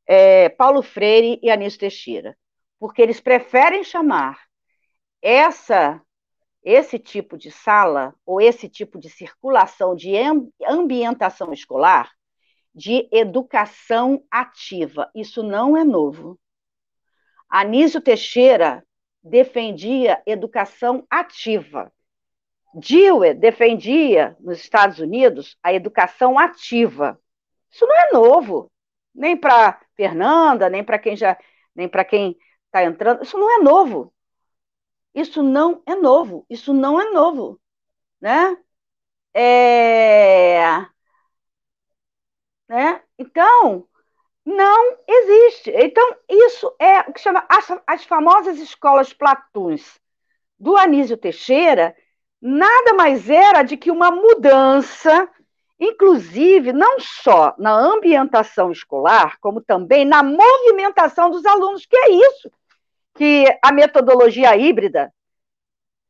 é, Paulo Freire e Anísio Teixeira, porque eles preferem chamar essa esse tipo de sala ou esse tipo de circulação de ambientação escolar de educação ativa. Isso não é novo. Anísio Teixeira defendia educação ativa. Dewey defendia, nos Estados Unidos, a educação ativa. Isso não é novo, nem para Fernanda, nem para quem já, nem para quem está entrando. Isso não é novo. Isso não é novo. Isso não é novo, né? É... Né? Então, não existe. Então, isso é o que chama as, as famosas escolas platuns do Anísio Teixeira, nada mais era de que uma mudança, inclusive não só na ambientação escolar, como também na movimentação dos alunos, que é isso que a metodologia híbrida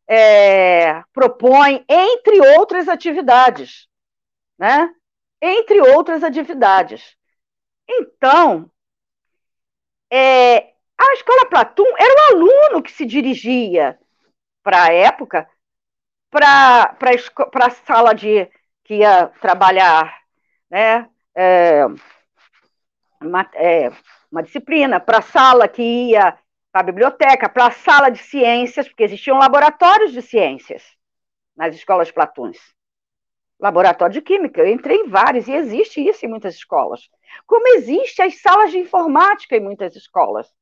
é, propõe, entre outras atividades, né? Entre outras atividades. Então, é, a escola Platum era o aluno que se dirigia para a época para a sala de que ia trabalhar né, é, uma, é, uma disciplina, para a sala que ia para a biblioteca, para a sala de ciências, porque existiam laboratórios de ciências nas escolas platuns. Laboratório de Química, eu entrei em vários, e existe isso em muitas escolas. Como existe as salas de informática em muitas escolas.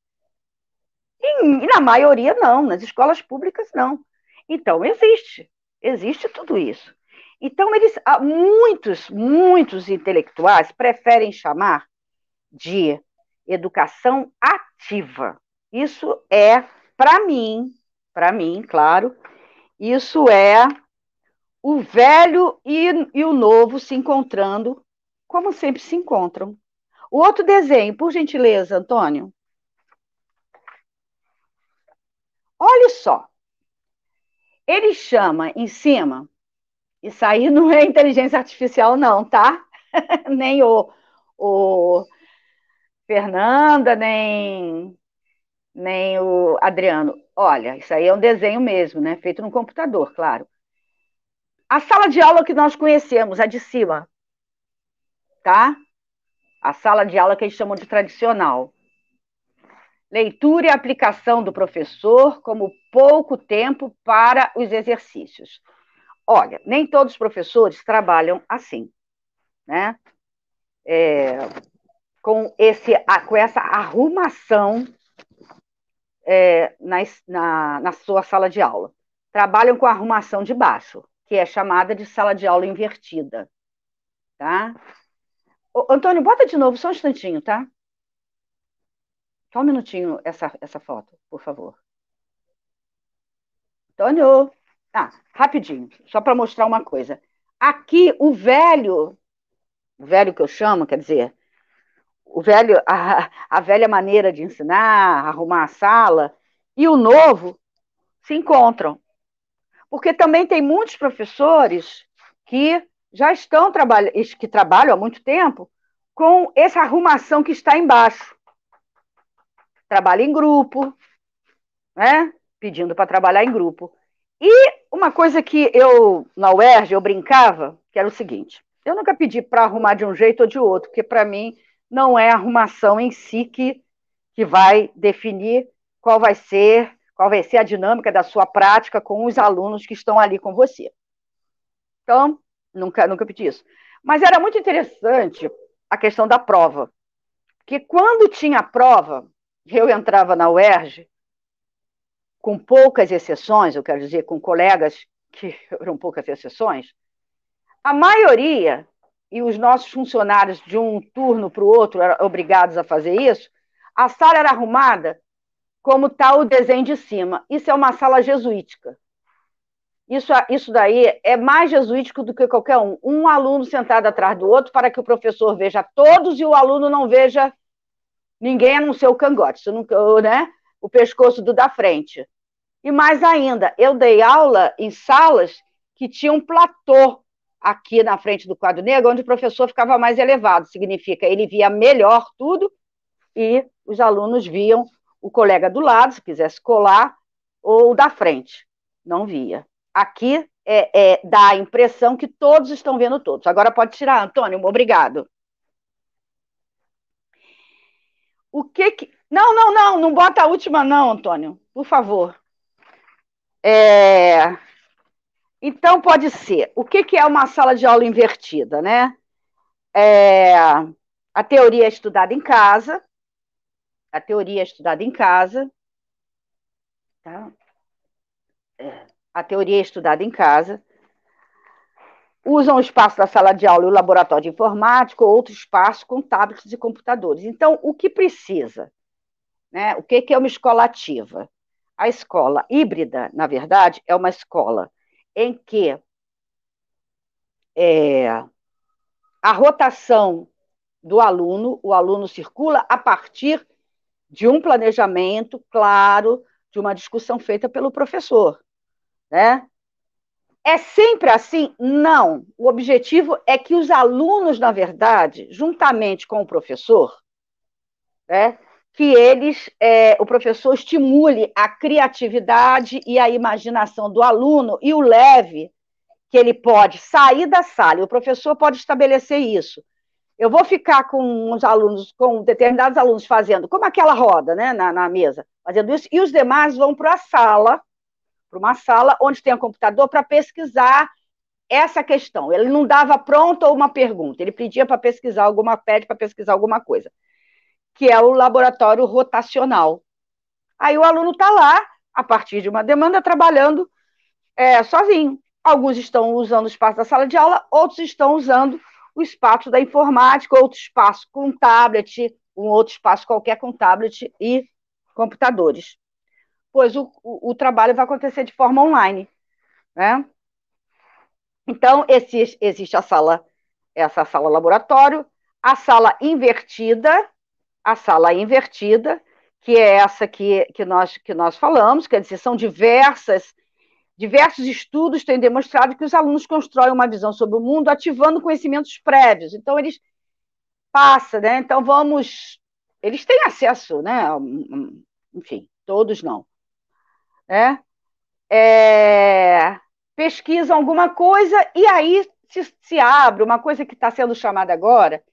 E na maioria não, nas escolas públicas não. Então, existe. Existe tudo isso. Então, eles, ah, muitos, muitos intelectuais preferem chamar de educação ativa. Isso é, para mim, para mim, claro, isso é o velho e, e o novo se encontrando, como sempre se encontram. O outro desenho, por gentileza, Antônio. Olha só. Ele chama em cima, isso aí não é inteligência artificial, não, tá? [LAUGHS] nem o, o Fernanda, nem, nem o Adriano. Olha, isso aí é um desenho mesmo, né? Feito no computador, claro. A sala de aula que nós conhecemos, a de cima, tá? A sala de aula que eles chamam de tradicional. leitura e aplicação do professor como pouco tempo para os exercícios. Olha, nem todos os professores trabalham assim, né? É, com, esse, com essa arrumação é, na, na, na sua sala de aula. Trabalham com a arrumação de baixo, que é chamada de sala de aula invertida. Tá? Ô, Antônio, bota de novo, só um instantinho, tá? Só um minutinho essa, essa foto, por favor. Antônio! Ah, rapidinho, só para mostrar uma coisa. Aqui, o velho, o velho que eu chamo, quer dizer, o velho, a, a velha maneira de ensinar, arrumar a sala, e o novo se encontram. Porque também tem muitos professores que já estão trabalhando, que trabalham há muito tempo com essa arrumação que está embaixo. Trabalha em grupo, né? Pedindo para trabalhar em grupo. E uma coisa que eu, na UERJ, eu brincava, que era o seguinte: eu nunca pedi para arrumar de um jeito ou de outro, porque para mim não é a arrumação em si que, que vai definir qual vai ser, qual vai ser a dinâmica da sua prática com os alunos que estão ali com você. Então, nunca, nunca pedi isso. Mas era muito interessante a questão da prova. Porque quando tinha prova, eu entrava na UERJ, com poucas exceções, eu quero dizer, com colegas que [LAUGHS] eram poucas exceções, a maioria e os nossos funcionários de um turno para o outro eram obrigados a fazer isso, a sala era arrumada como está o desenho de cima. Isso é uma sala jesuítica. Isso, isso daí é mais jesuítico do que qualquer um. Um aluno sentado atrás do outro para que o professor veja todos e o aluno não veja ninguém a não ser o cangote, né? o pescoço do da frente. E mais ainda, eu dei aula em salas que tinham platô aqui na frente do quadro negro, onde o professor ficava mais elevado, significa ele via melhor tudo e os alunos viam o colega do lado, se quisesse colar, ou da frente, não via. Aqui é, é, dá a impressão que todos estão vendo todos. Agora pode tirar, Antônio, obrigado. O que que. Não, não, não, não bota a última, não, Antônio, por favor. É... Então, pode ser. O que, que é uma sala de aula invertida, né? É, a teoria é estudada em casa. A teoria é estudada em casa. Tá? É, a teoria é estudada em casa. Usam o espaço da sala de aula e o laboratório de informática, ou outro espaço com tablets e computadores. Então, o que precisa? Né? O que, que é uma escola ativa? A escola híbrida, na verdade, é uma escola em que é, a rotação do aluno, o aluno circula a partir de um planejamento claro, de uma discussão feita pelo professor, né? É sempre assim? Não. O objetivo é que os alunos, na verdade, juntamente com o professor, né, que eles, é, o professor estimule a criatividade e a imaginação do aluno e o leve que ele pode sair da sala, e o professor pode estabelecer isso. Eu vou ficar com os alunos, com determinados alunos fazendo, como aquela roda, né, na, na mesa, fazendo isso, e os demais vão para a sala, para uma sala onde tem um computador para pesquisar essa questão. Ele não dava pronta uma pergunta, ele pedia para pesquisar alguma, pede para pesquisar alguma coisa que é o laboratório rotacional. Aí o aluno está lá, a partir de uma demanda, trabalhando é, sozinho. Alguns estão usando o espaço da sala de aula, outros estão usando o espaço da informática, outro espaço com tablet, um outro espaço qualquer com tablet e computadores. Pois o, o, o trabalho vai acontecer de forma online. Né? Então, esse, existe a sala, essa sala laboratório, a sala invertida, a sala invertida, que é essa que, que, nós, que nós falamos, quer dizer, são diversas, diversos estudos têm demonstrado que os alunos constroem uma visão sobre o mundo ativando conhecimentos prévios. Então, eles passam, né? Então, vamos. Eles têm acesso, né? Enfim, todos não. Né? É, pesquisam alguma coisa e aí se, se abre uma coisa que está sendo chamada agora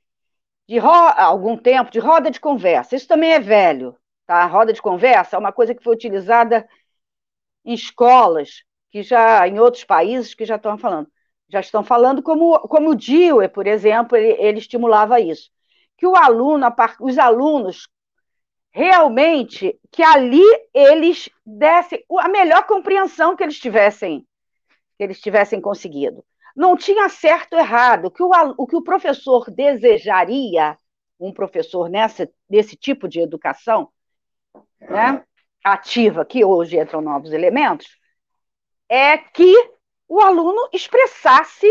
de algum tempo de roda de conversa. Isso também é velho, tá? Roda de conversa é uma coisa que foi utilizada em escolas, que já em outros países que já estão falando, já estão falando como, como o Dewey, por exemplo, ele, ele estimulava isso, que o aluno, os alunos realmente que ali eles dessem a melhor compreensão que eles tivessem que eles tivessem conseguido. Não tinha certo ou errado. O que o, o, que o professor desejaria, um professor nessa, nesse tipo de educação né, ativa, que hoje entram novos elementos, é que o aluno expressasse,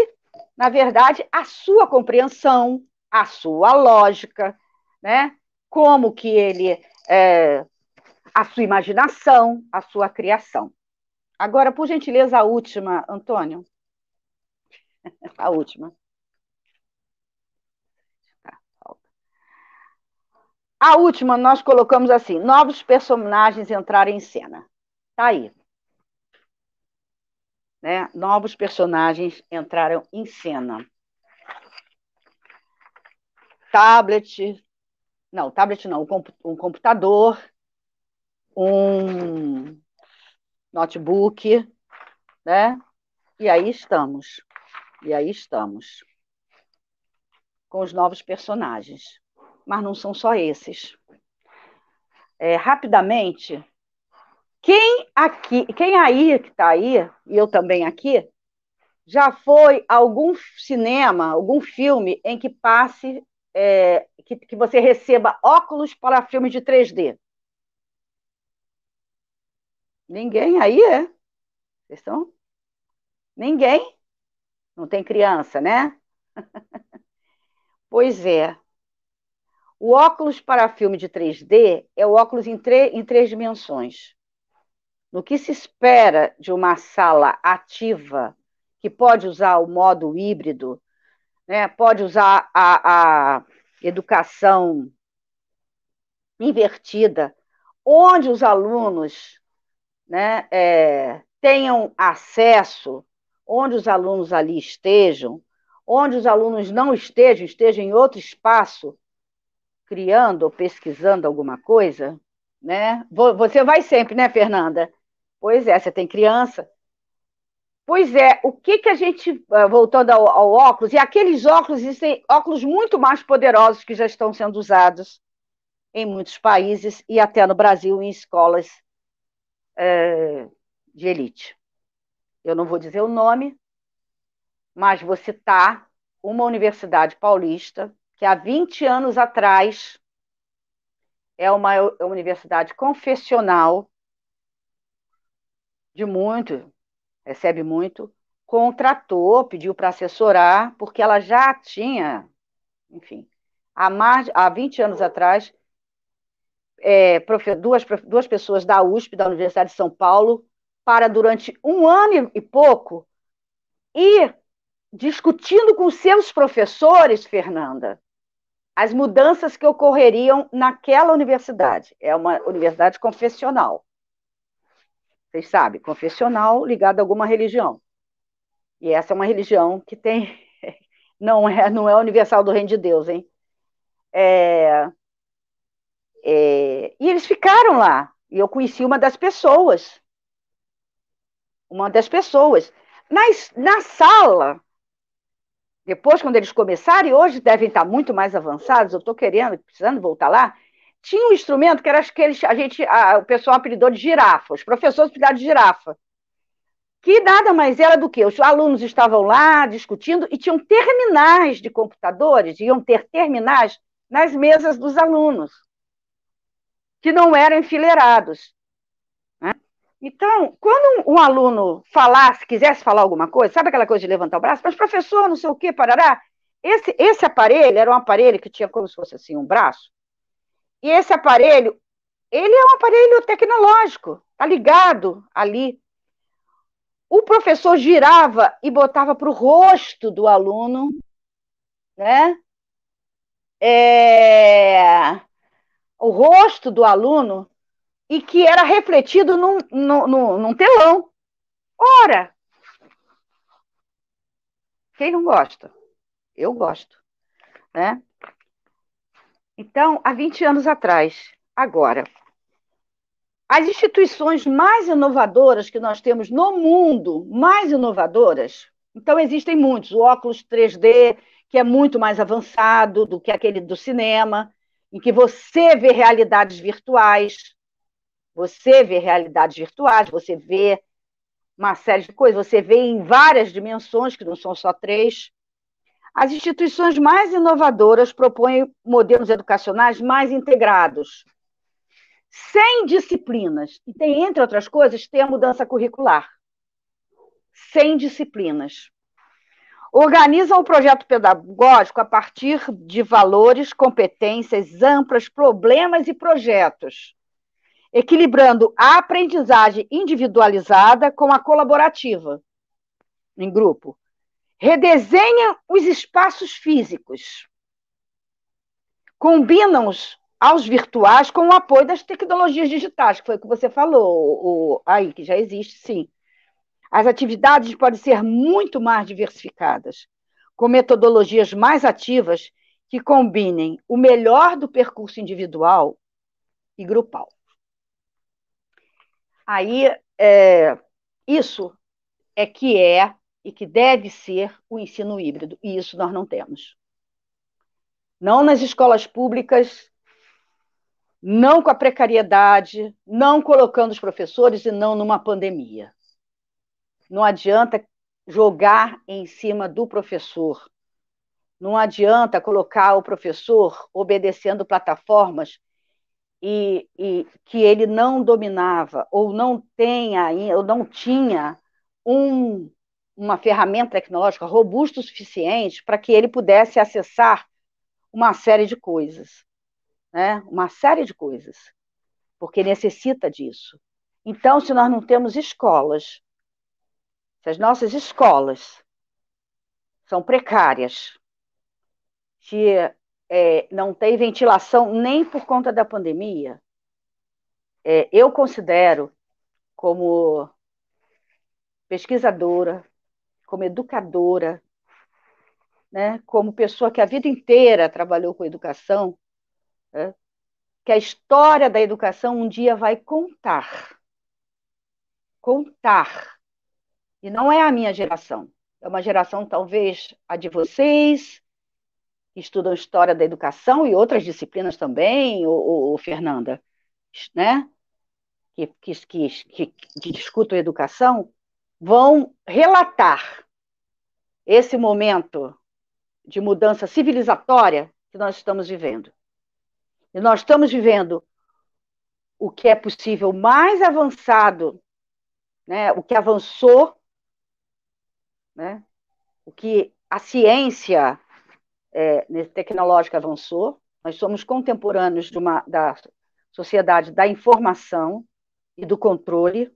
na verdade, a sua compreensão, a sua lógica, né? como que ele. É, a sua imaginação, a sua criação. Agora, por gentileza, a última, Antônio. [LAUGHS] A última. Tá, a última nós colocamos assim: novos personagens entrarem em cena. Tá aí. Né? Novos personagens entraram em cena. Tablet, não, tablet não, um computador, um notebook, né? E aí estamos. E aí estamos. Com os novos personagens. Mas não são só esses. É, rapidamente, quem aqui, quem aí que está aí, e eu também aqui, já foi a algum cinema, algum filme em que passe é, que, que você receba óculos para filmes de 3D? Ninguém aí é? Vocês? Ninguém? Não tem criança, né? [LAUGHS] pois é. O óculos para filme de 3D é o óculos em, em três dimensões. No que se espera de uma sala ativa, que pode usar o modo híbrido, né? pode usar a, a educação invertida, onde os alunos né, é, tenham acesso, onde os alunos ali estejam, onde os alunos não estejam, estejam em outro espaço, criando ou pesquisando alguma coisa, né? Você vai sempre, né, Fernanda? Pois é, você tem criança, Pois é, o que, que a gente, ah, voltando ao, ao, óculos, e aqueles óculos, existem óculos muito mais poderosos que já estão sendo usados em muitos países e até no Brasil em escolas é, de elite. Eu não vou dizer o nome, mas vou citar uma universidade paulista que há 20 anos atrás é uma, universidade confessional de muito recebe muito, contratou, pediu para assessorar, porque ela já tinha, enfim, há, mais, há 20 anos atrás, é, duas, duas pessoas da USP, da Universidade de São Paulo, para durante um ano e pouco ir discutindo com seus professores, Fernanda, as mudanças que ocorreriam naquela universidade. É uma universidade confessional. Vocês sabem, confessional ligado a alguma religião. E essa é uma religião que tem. [LAUGHS] Não é, não é universal do reino de Deus, hein? É, é, e eles ficaram lá. E eu conheci uma das pessoas. Uma das pessoas. Nas, na sala, depois, quando eles começaram, e hoje devem estar muito mais avançados, eu estou querendo, precisando voltar lá, tinha um instrumento que era aqueles, a gente, a, o pessoal apelidou de girafa, os professores apelidaram de girafa, que nada mais era do que os alunos estavam lá discutindo e tinham terminais de computadores, iam ter terminais nas mesas dos alunos, que não eram enfileirados. Então, quando um, aluno falasse, quisesse falar alguma coisa, sabe aquela coisa de levantar o braço? Mas, professor, não sei o quê, parará. Esse, esse aparelho era um aparelho que tinha como se fosse assim um braço, e esse aparelho, ele é um aparelho tecnológico, tá ligado ali. O professor girava e botava para o rosto do aluno, né? É... O rosto do aluno e que era refletido num, num, num, telão. Ora, quem não gosta? Eu gosto, né? Então, há 20 anos atrás, agora, as instituições mais inovadoras que nós temos no mundo, mais inovadoras, então existem muitos. O óculos 3D, que é muito mais avançado do que aquele do cinema, em que você vê realidades virtuais, você vê realidades virtuais, você vê uma série de coisas, você vê em várias dimensões, que não são só três. As instituições mais inovadoras propõem modelos educacionais mais integrados, sem disciplinas. E tem, entre outras coisas, tem a mudança curricular. Sem disciplinas. Organizam o projeto pedagógico a partir de valores, competências amplas, problemas e projetos, equilibrando a aprendizagem individualizada com a colaborativa, em grupo. Redesenham os espaços físicos, combinam-os aos virtuais com o apoio das tecnologias digitais, que foi o que você falou, o, aí, que já existe, sim. As atividades podem ser muito mais diversificadas, com metodologias mais ativas que combinem o melhor do percurso individual e grupal. Aí, é, isso é que é e que deve ser o ensino híbrido, e isso nós não temos. Não nas escolas públicas não com a precariedade, não colocando os professores e não numa pandemia. Não adianta jogar em cima do professor. Não adianta colocar o professor obedecendo plataformas e, e que ele não dominava ou não tenha ou não tinha um, uma ferramenta tecnológica robusta o suficiente para que ele pudesse acessar uma série de coisas né? uma série de coisas, porque necessita disso. Então, se nós não temos escolas, se as nossas escolas são precárias, se é, não tem ventilação nem por conta da pandemia, é, eu considero como pesquisadora, como educadora, né, como pessoa que a vida inteira trabalhou com educação, né, que a história da educação um dia vai contar. Contar. E não é a minha geração. É uma geração, talvez, a de vocês, que estudam história da educação e outras disciplinas também, o, Fernanda, né? Que, que, que, que discutam educação, vão relatar esse momento de mudança civilizatória que nós estamos vivendo. E nós estamos vivendo o que é possível mais avançado, né? o que avançou, né? o que a ciência é, tecnológica avançou. Nós somos contemporâneos uma, da sociedade da informação e do controle.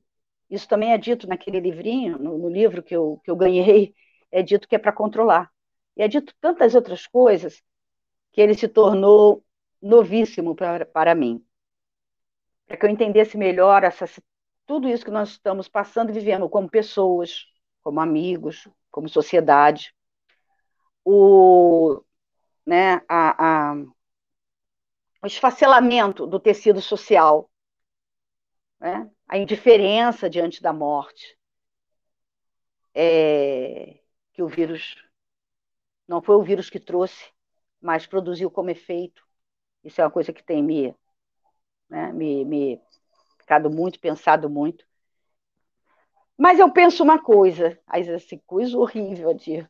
Isso também é dito naquele livrinho, no, no livro que eu, que eu ganhei, é dito que é para controlar. E é dito tantas outras coisas que ele se tornou novíssimo para, para mim. Para que eu entendesse melhor essa, tudo isso que nós estamos passando e vivendo como pessoas, como amigos, como sociedade. O, né, a, a, o esfacelamento do tecido social, né, a indiferença diante da morte, é, que o vírus não foi o vírus que trouxe, mas produziu como efeito isso é uma coisa que tem me, né, me, me ficado muito, pensado muito. Mas eu penso uma coisa, aí assim, coisa horrível de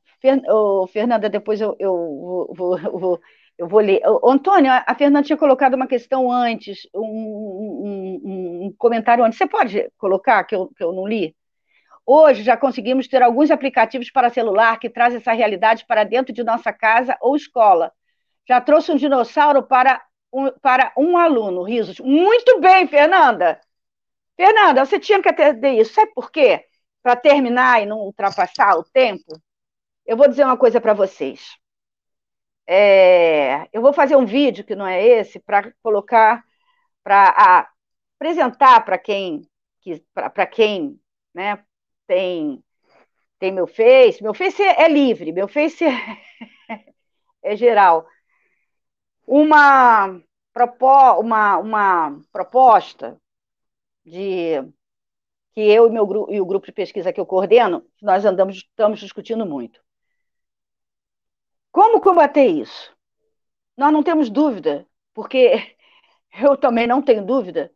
oh, Fernanda, depois eu, eu vou, vou, vou, eu vou ler. Oh, Antônio, a Fernanda tinha colocado uma questão antes, um, um, um, comentário antes. Você pode colocar que eu, que eu não li? Hoje já conseguimos ter alguns aplicativos para celular que trazem essa realidade para dentro de nossa casa ou escola já trouxe um dinossauro para um, para um aluno, risos. Muito bem, Fernanda. Fernanda, você tinha que atender isso. Sabe por quê? Para terminar e não ultrapassar o tempo, eu vou dizer uma coisa para vocês. É, eu vou fazer um vídeo que não é esse para colocar, para apresentar para quem, para quem, né, tem tem meu Face. Meu Face é, é livre, meu Face é, [LAUGHS] é geral uma, uma, uma proposta de que eu e, meu, e o grupo de pesquisa que eu coordeno, nós andamos, estamos discutindo muito. Como combater isso? Nós não temos dúvida, porque [LAUGHS] eu também não tenho dúvida,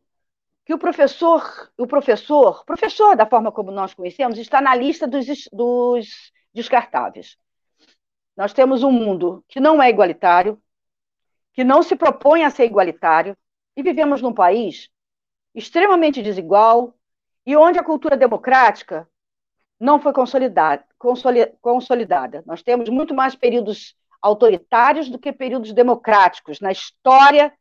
que o professor, o professor, professor da forma como nós conhecemos, está na lista dos, dos descartáveis. Nós temos um mundo que não é igualitário, que não se propõe a ser igualitário, e vivemos num país extremamente desigual e onde a cultura democrática não foi consolidada, consolidada. Nós temos muito mais períodos autoritários do que períodos democráticos na história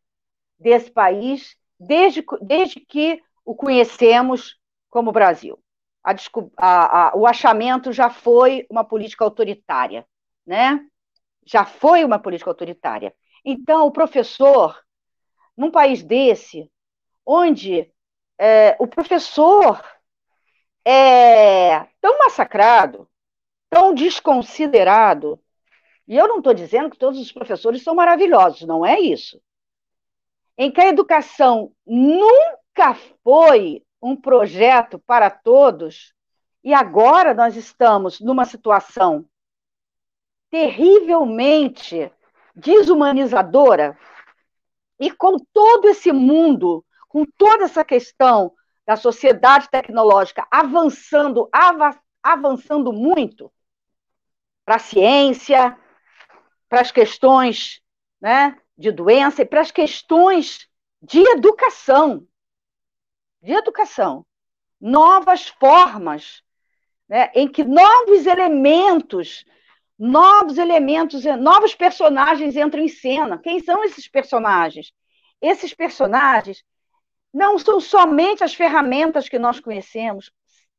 desse país, desde, desde que o conhecemos como Brasil. A, a, a, o achamento já foi uma política autoritária, né? Já foi uma política autoritária. Então, o professor, num país desse, onde é, o professor é tão massacrado, tão desconsiderado, e eu não estou dizendo que todos os professores são maravilhosos, não é isso. Em que a educação nunca foi um projeto para todos, e agora nós estamos numa situação terrivelmente desumanizadora, e com todo esse mundo, com toda essa questão da sociedade tecnológica avançando, avançando muito para a ciência, para as questões né, de doença e para as questões de educação. De educação. Novas formas né, em que novos elementos novos elementos, novos personagens entram em cena. Quem são esses personagens? Esses personagens não são somente as ferramentas que nós conhecemos,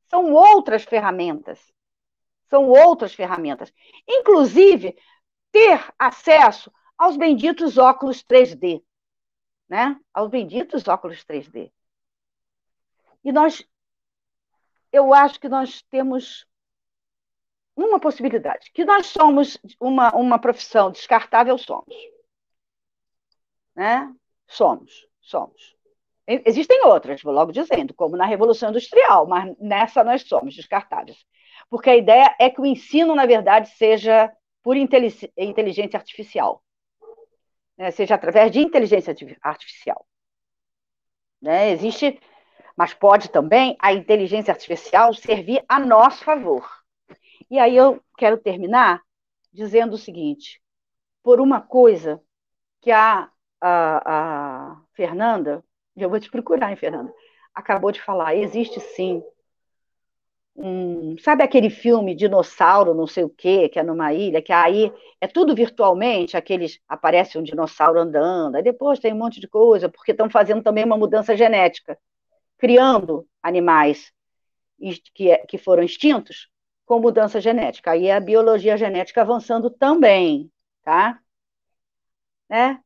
são outras ferramentas. São outras ferramentas. Inclusive, ter acesso aos benditos óculos 3D. Né? Aos benditos óculos 3D. E nós, eu acho que nós temos uma possibilidade, que nós somos uma, uma profissão descartável, somos. Né? Somos, somos. Existem outras, vou logo dizendo, como na Revolução Industrial, mas nessa nós somos descartáveis. Porque a ideia é que o ensino, na verdade, seja por inteligência artificial. Né? Seja através de inteligência artificial. Né? Existe, mas pode também a inteligência artificial servir a nosso favor. E aí eu quero terminar dizendo o seguinte: por uma coisa que a, a, a Fernanda, eu vou te procurar, hein, Fernanda, acabou de falar, existe sim um, sabe aquele filme dinossauro, não sei o quê, que é numa ilha, que aí é tudo virtualmente, aqueles aparece um dinossauro andando, aí depois tem um monte de coisa, porque estão fazendo também uma mudança genética, criando animais que, que foram extintos com mudança genética. Aí é a biologia genética avançando também, tá? Né?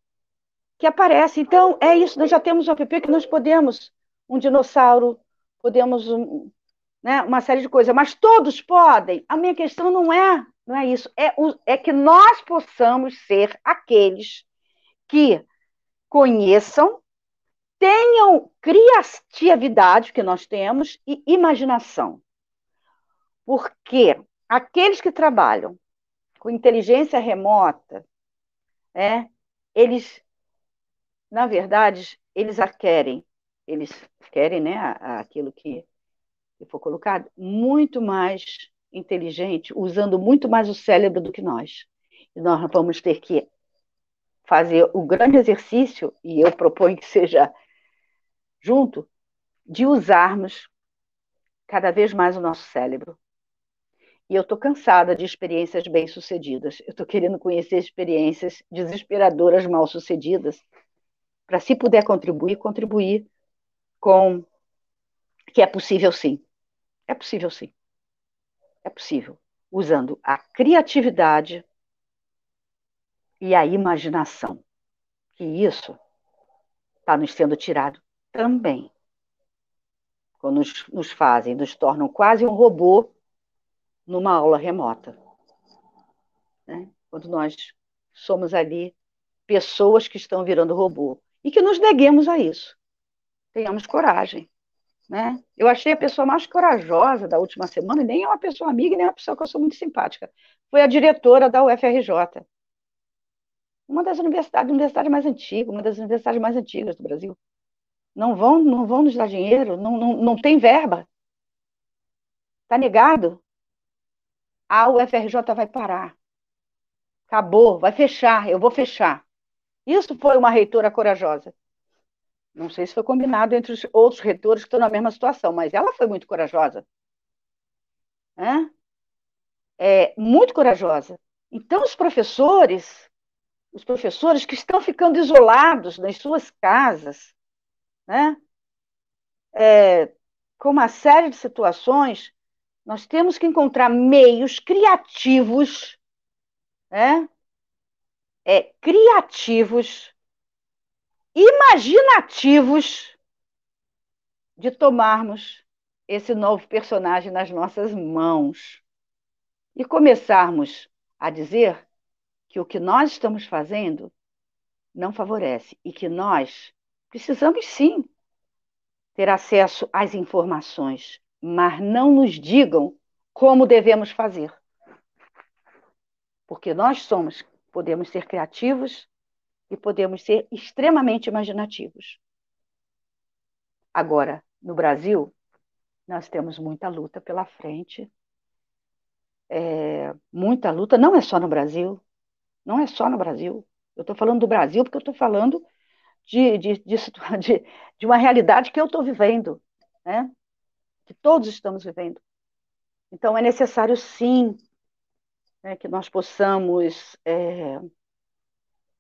Que aparece. Então, é isso, nós já temos um app que nós podemos, um dinossauro, podemos um, né, uma série de coisas, mas todos podem. A minha questão não é, não é isso, é, o, é que nós possamos ser aqueles que conheçam, tenham criatividade que nós temos e imaginação. Porque aqueles que trabalham com inteligência remota, é, eles, na verdade, eles a querem, eles querem né, aquilo que, que for colocado, muito mais inteligente, usando muito mais o cérebro do que nós. E nós vamos ter que fazer o grande exercício, e eu proponho que seja junto, de usarmos cada vez mais o nosso cérebro e eu estou cansada de experiências bem-sucedidas. Eu estou querendo conhecer experiências desesperadoras mal-sucedidas, para, se puder contribuir, contribuir com que é possível sim. É possível sim. É possível. Usando a criatividade e a imaginação. Que isso está nos sendo tirado também. Quando nos, nos fazem, nos tornam quase um robô numa aula remota. Né? Quando nós somos ali pessoas que estão virando robô. E que nos neguemos a isso. Tenhamos coragem. Né? Eu achei a pessoa mais corajosa da última semana, e nem é uma pessoa amiga, nem é uma pessoa que eu sou muito simpática. Foi a diretora da UFRJ. Uma das universidades, universidade mais antigas, uma das universidades mais antigas do Brasil. Não vão, não vão nos dar dinheiro, não, não, não tem verba. Está negado. A UFRJ vai parar. Acabou, vai fechar, eu vou fechar. Isso foi uma reitora corajosa. Não sei se foi combinado entre os outros reitores que estão na mesma situação, mas ela foi muito corajosa. É, muito corajosa. Então, os professores, os professores que estão ficando isolados nas suas casas, né? É, com uma série de situações, nós temos que encontrar meios criativos, né? É, criativos imaginativos de tomarmos esse novo personagem nas nossas mãos e começarmos a dizer que o que nós estamos fazendo não favorece e que nós precisamos sim ter acesso às informações, mas não nos digam como devemos fazer. Porque nós somos, podemos ser criativos e podemos ser extremamente imaginativos. Agora, no Brasil, nós temos muita luta pela frente. É, muita luta, não é só no Brasil, não é só no Brasil. Eu estou falando do Brasil porque eu estou falando de, de, de, [LAUGHS] de, de uma realidade que eu estou vivendo, né? que todos estamos vivendo. Então, é necessário, sim, né, que nós possamos é,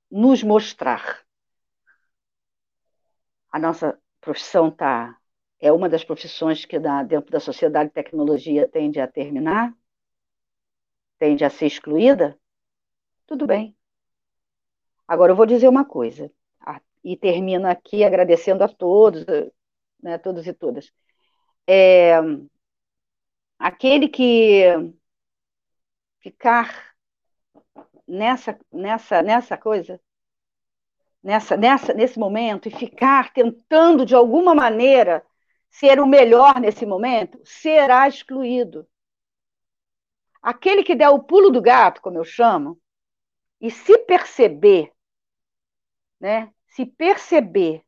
nos mostrar. A nossa profissão tá, é uma das profissões que na, dentro da sociedade de tecnologia tende a terminar, tende a ser excluída. Tudo bem. Agora eu vou dizer uma coisa, e termino aqui agradecendo a todos, né, todos e todas. É, aquele que ficar nessa, nessa, nessa coisa, nessa, nessa, nesse momento, e ficar tentando, de alguma maneira, ser o melhor nesse momento, será excluído. Aquele que der o pulo do gato, como eu chamo, e se perceber, né, se perceber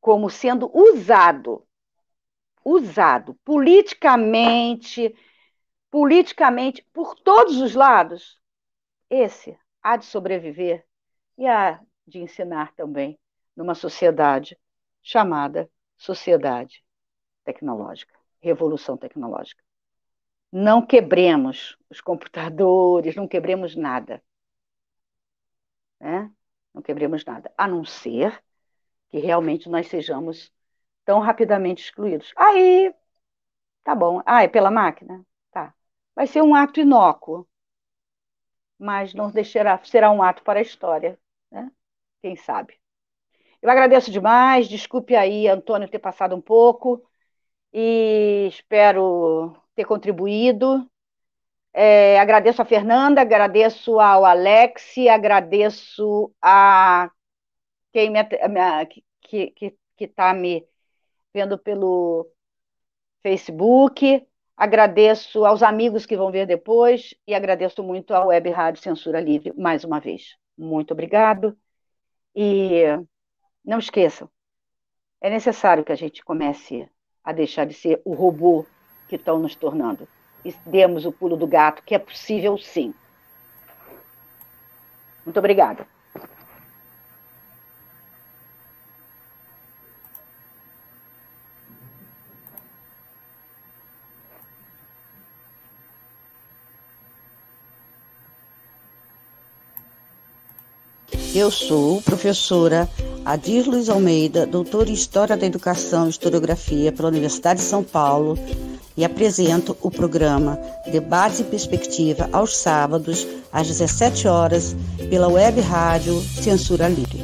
como sendo usado, usado politicamente, politicamente por todos os lados, esse há de sobreviver e há de ensinar também numa sociedade chamada sociedade tecnológica, revolução tecnológica. Não quebremos os computadores, não quebremos nada. Né? Não quebremos nada, a não ser que realmente nós sejamos tão rapidamente excluídos. Aí, tá bom. Ah, é pela máquina? Vai ser um ato inócuo mas não deixará, será um ato para a história, né? Quem sabe? Eu agradeço demais, desculpe aí, Antônio, ter passado um pouco, e espero ter contribuído. É, agradeço a Fernanda, agradeço ao Alex, agradeço a quem me, que está tá me vendo pelo Facebook, Agradeço aos amigos que vão ver depois e agradeço muito à Web Rádio Censura Livre mais uma vez. Muito obrigado. E não esqueçam, é necessário que a gente comece a deixar de ser o robô que estão nos tornando. E demos o pulo do gato, que é possível sim. Muito obrigada. Eu sou professora Adir Luiz Almeida, doutora em História da Educação e Historiografia pela Universidade de São Paulo e apresento o programa Debate e Perspectiva aos sábados, às 17 horas, pela web rádio Censura Livre.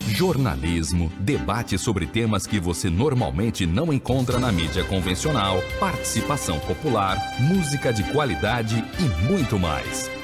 Jornalismo, debate sobre temas que você normalmente não encontra na mídia convencional, participação popular, música de qualidade e muito mais.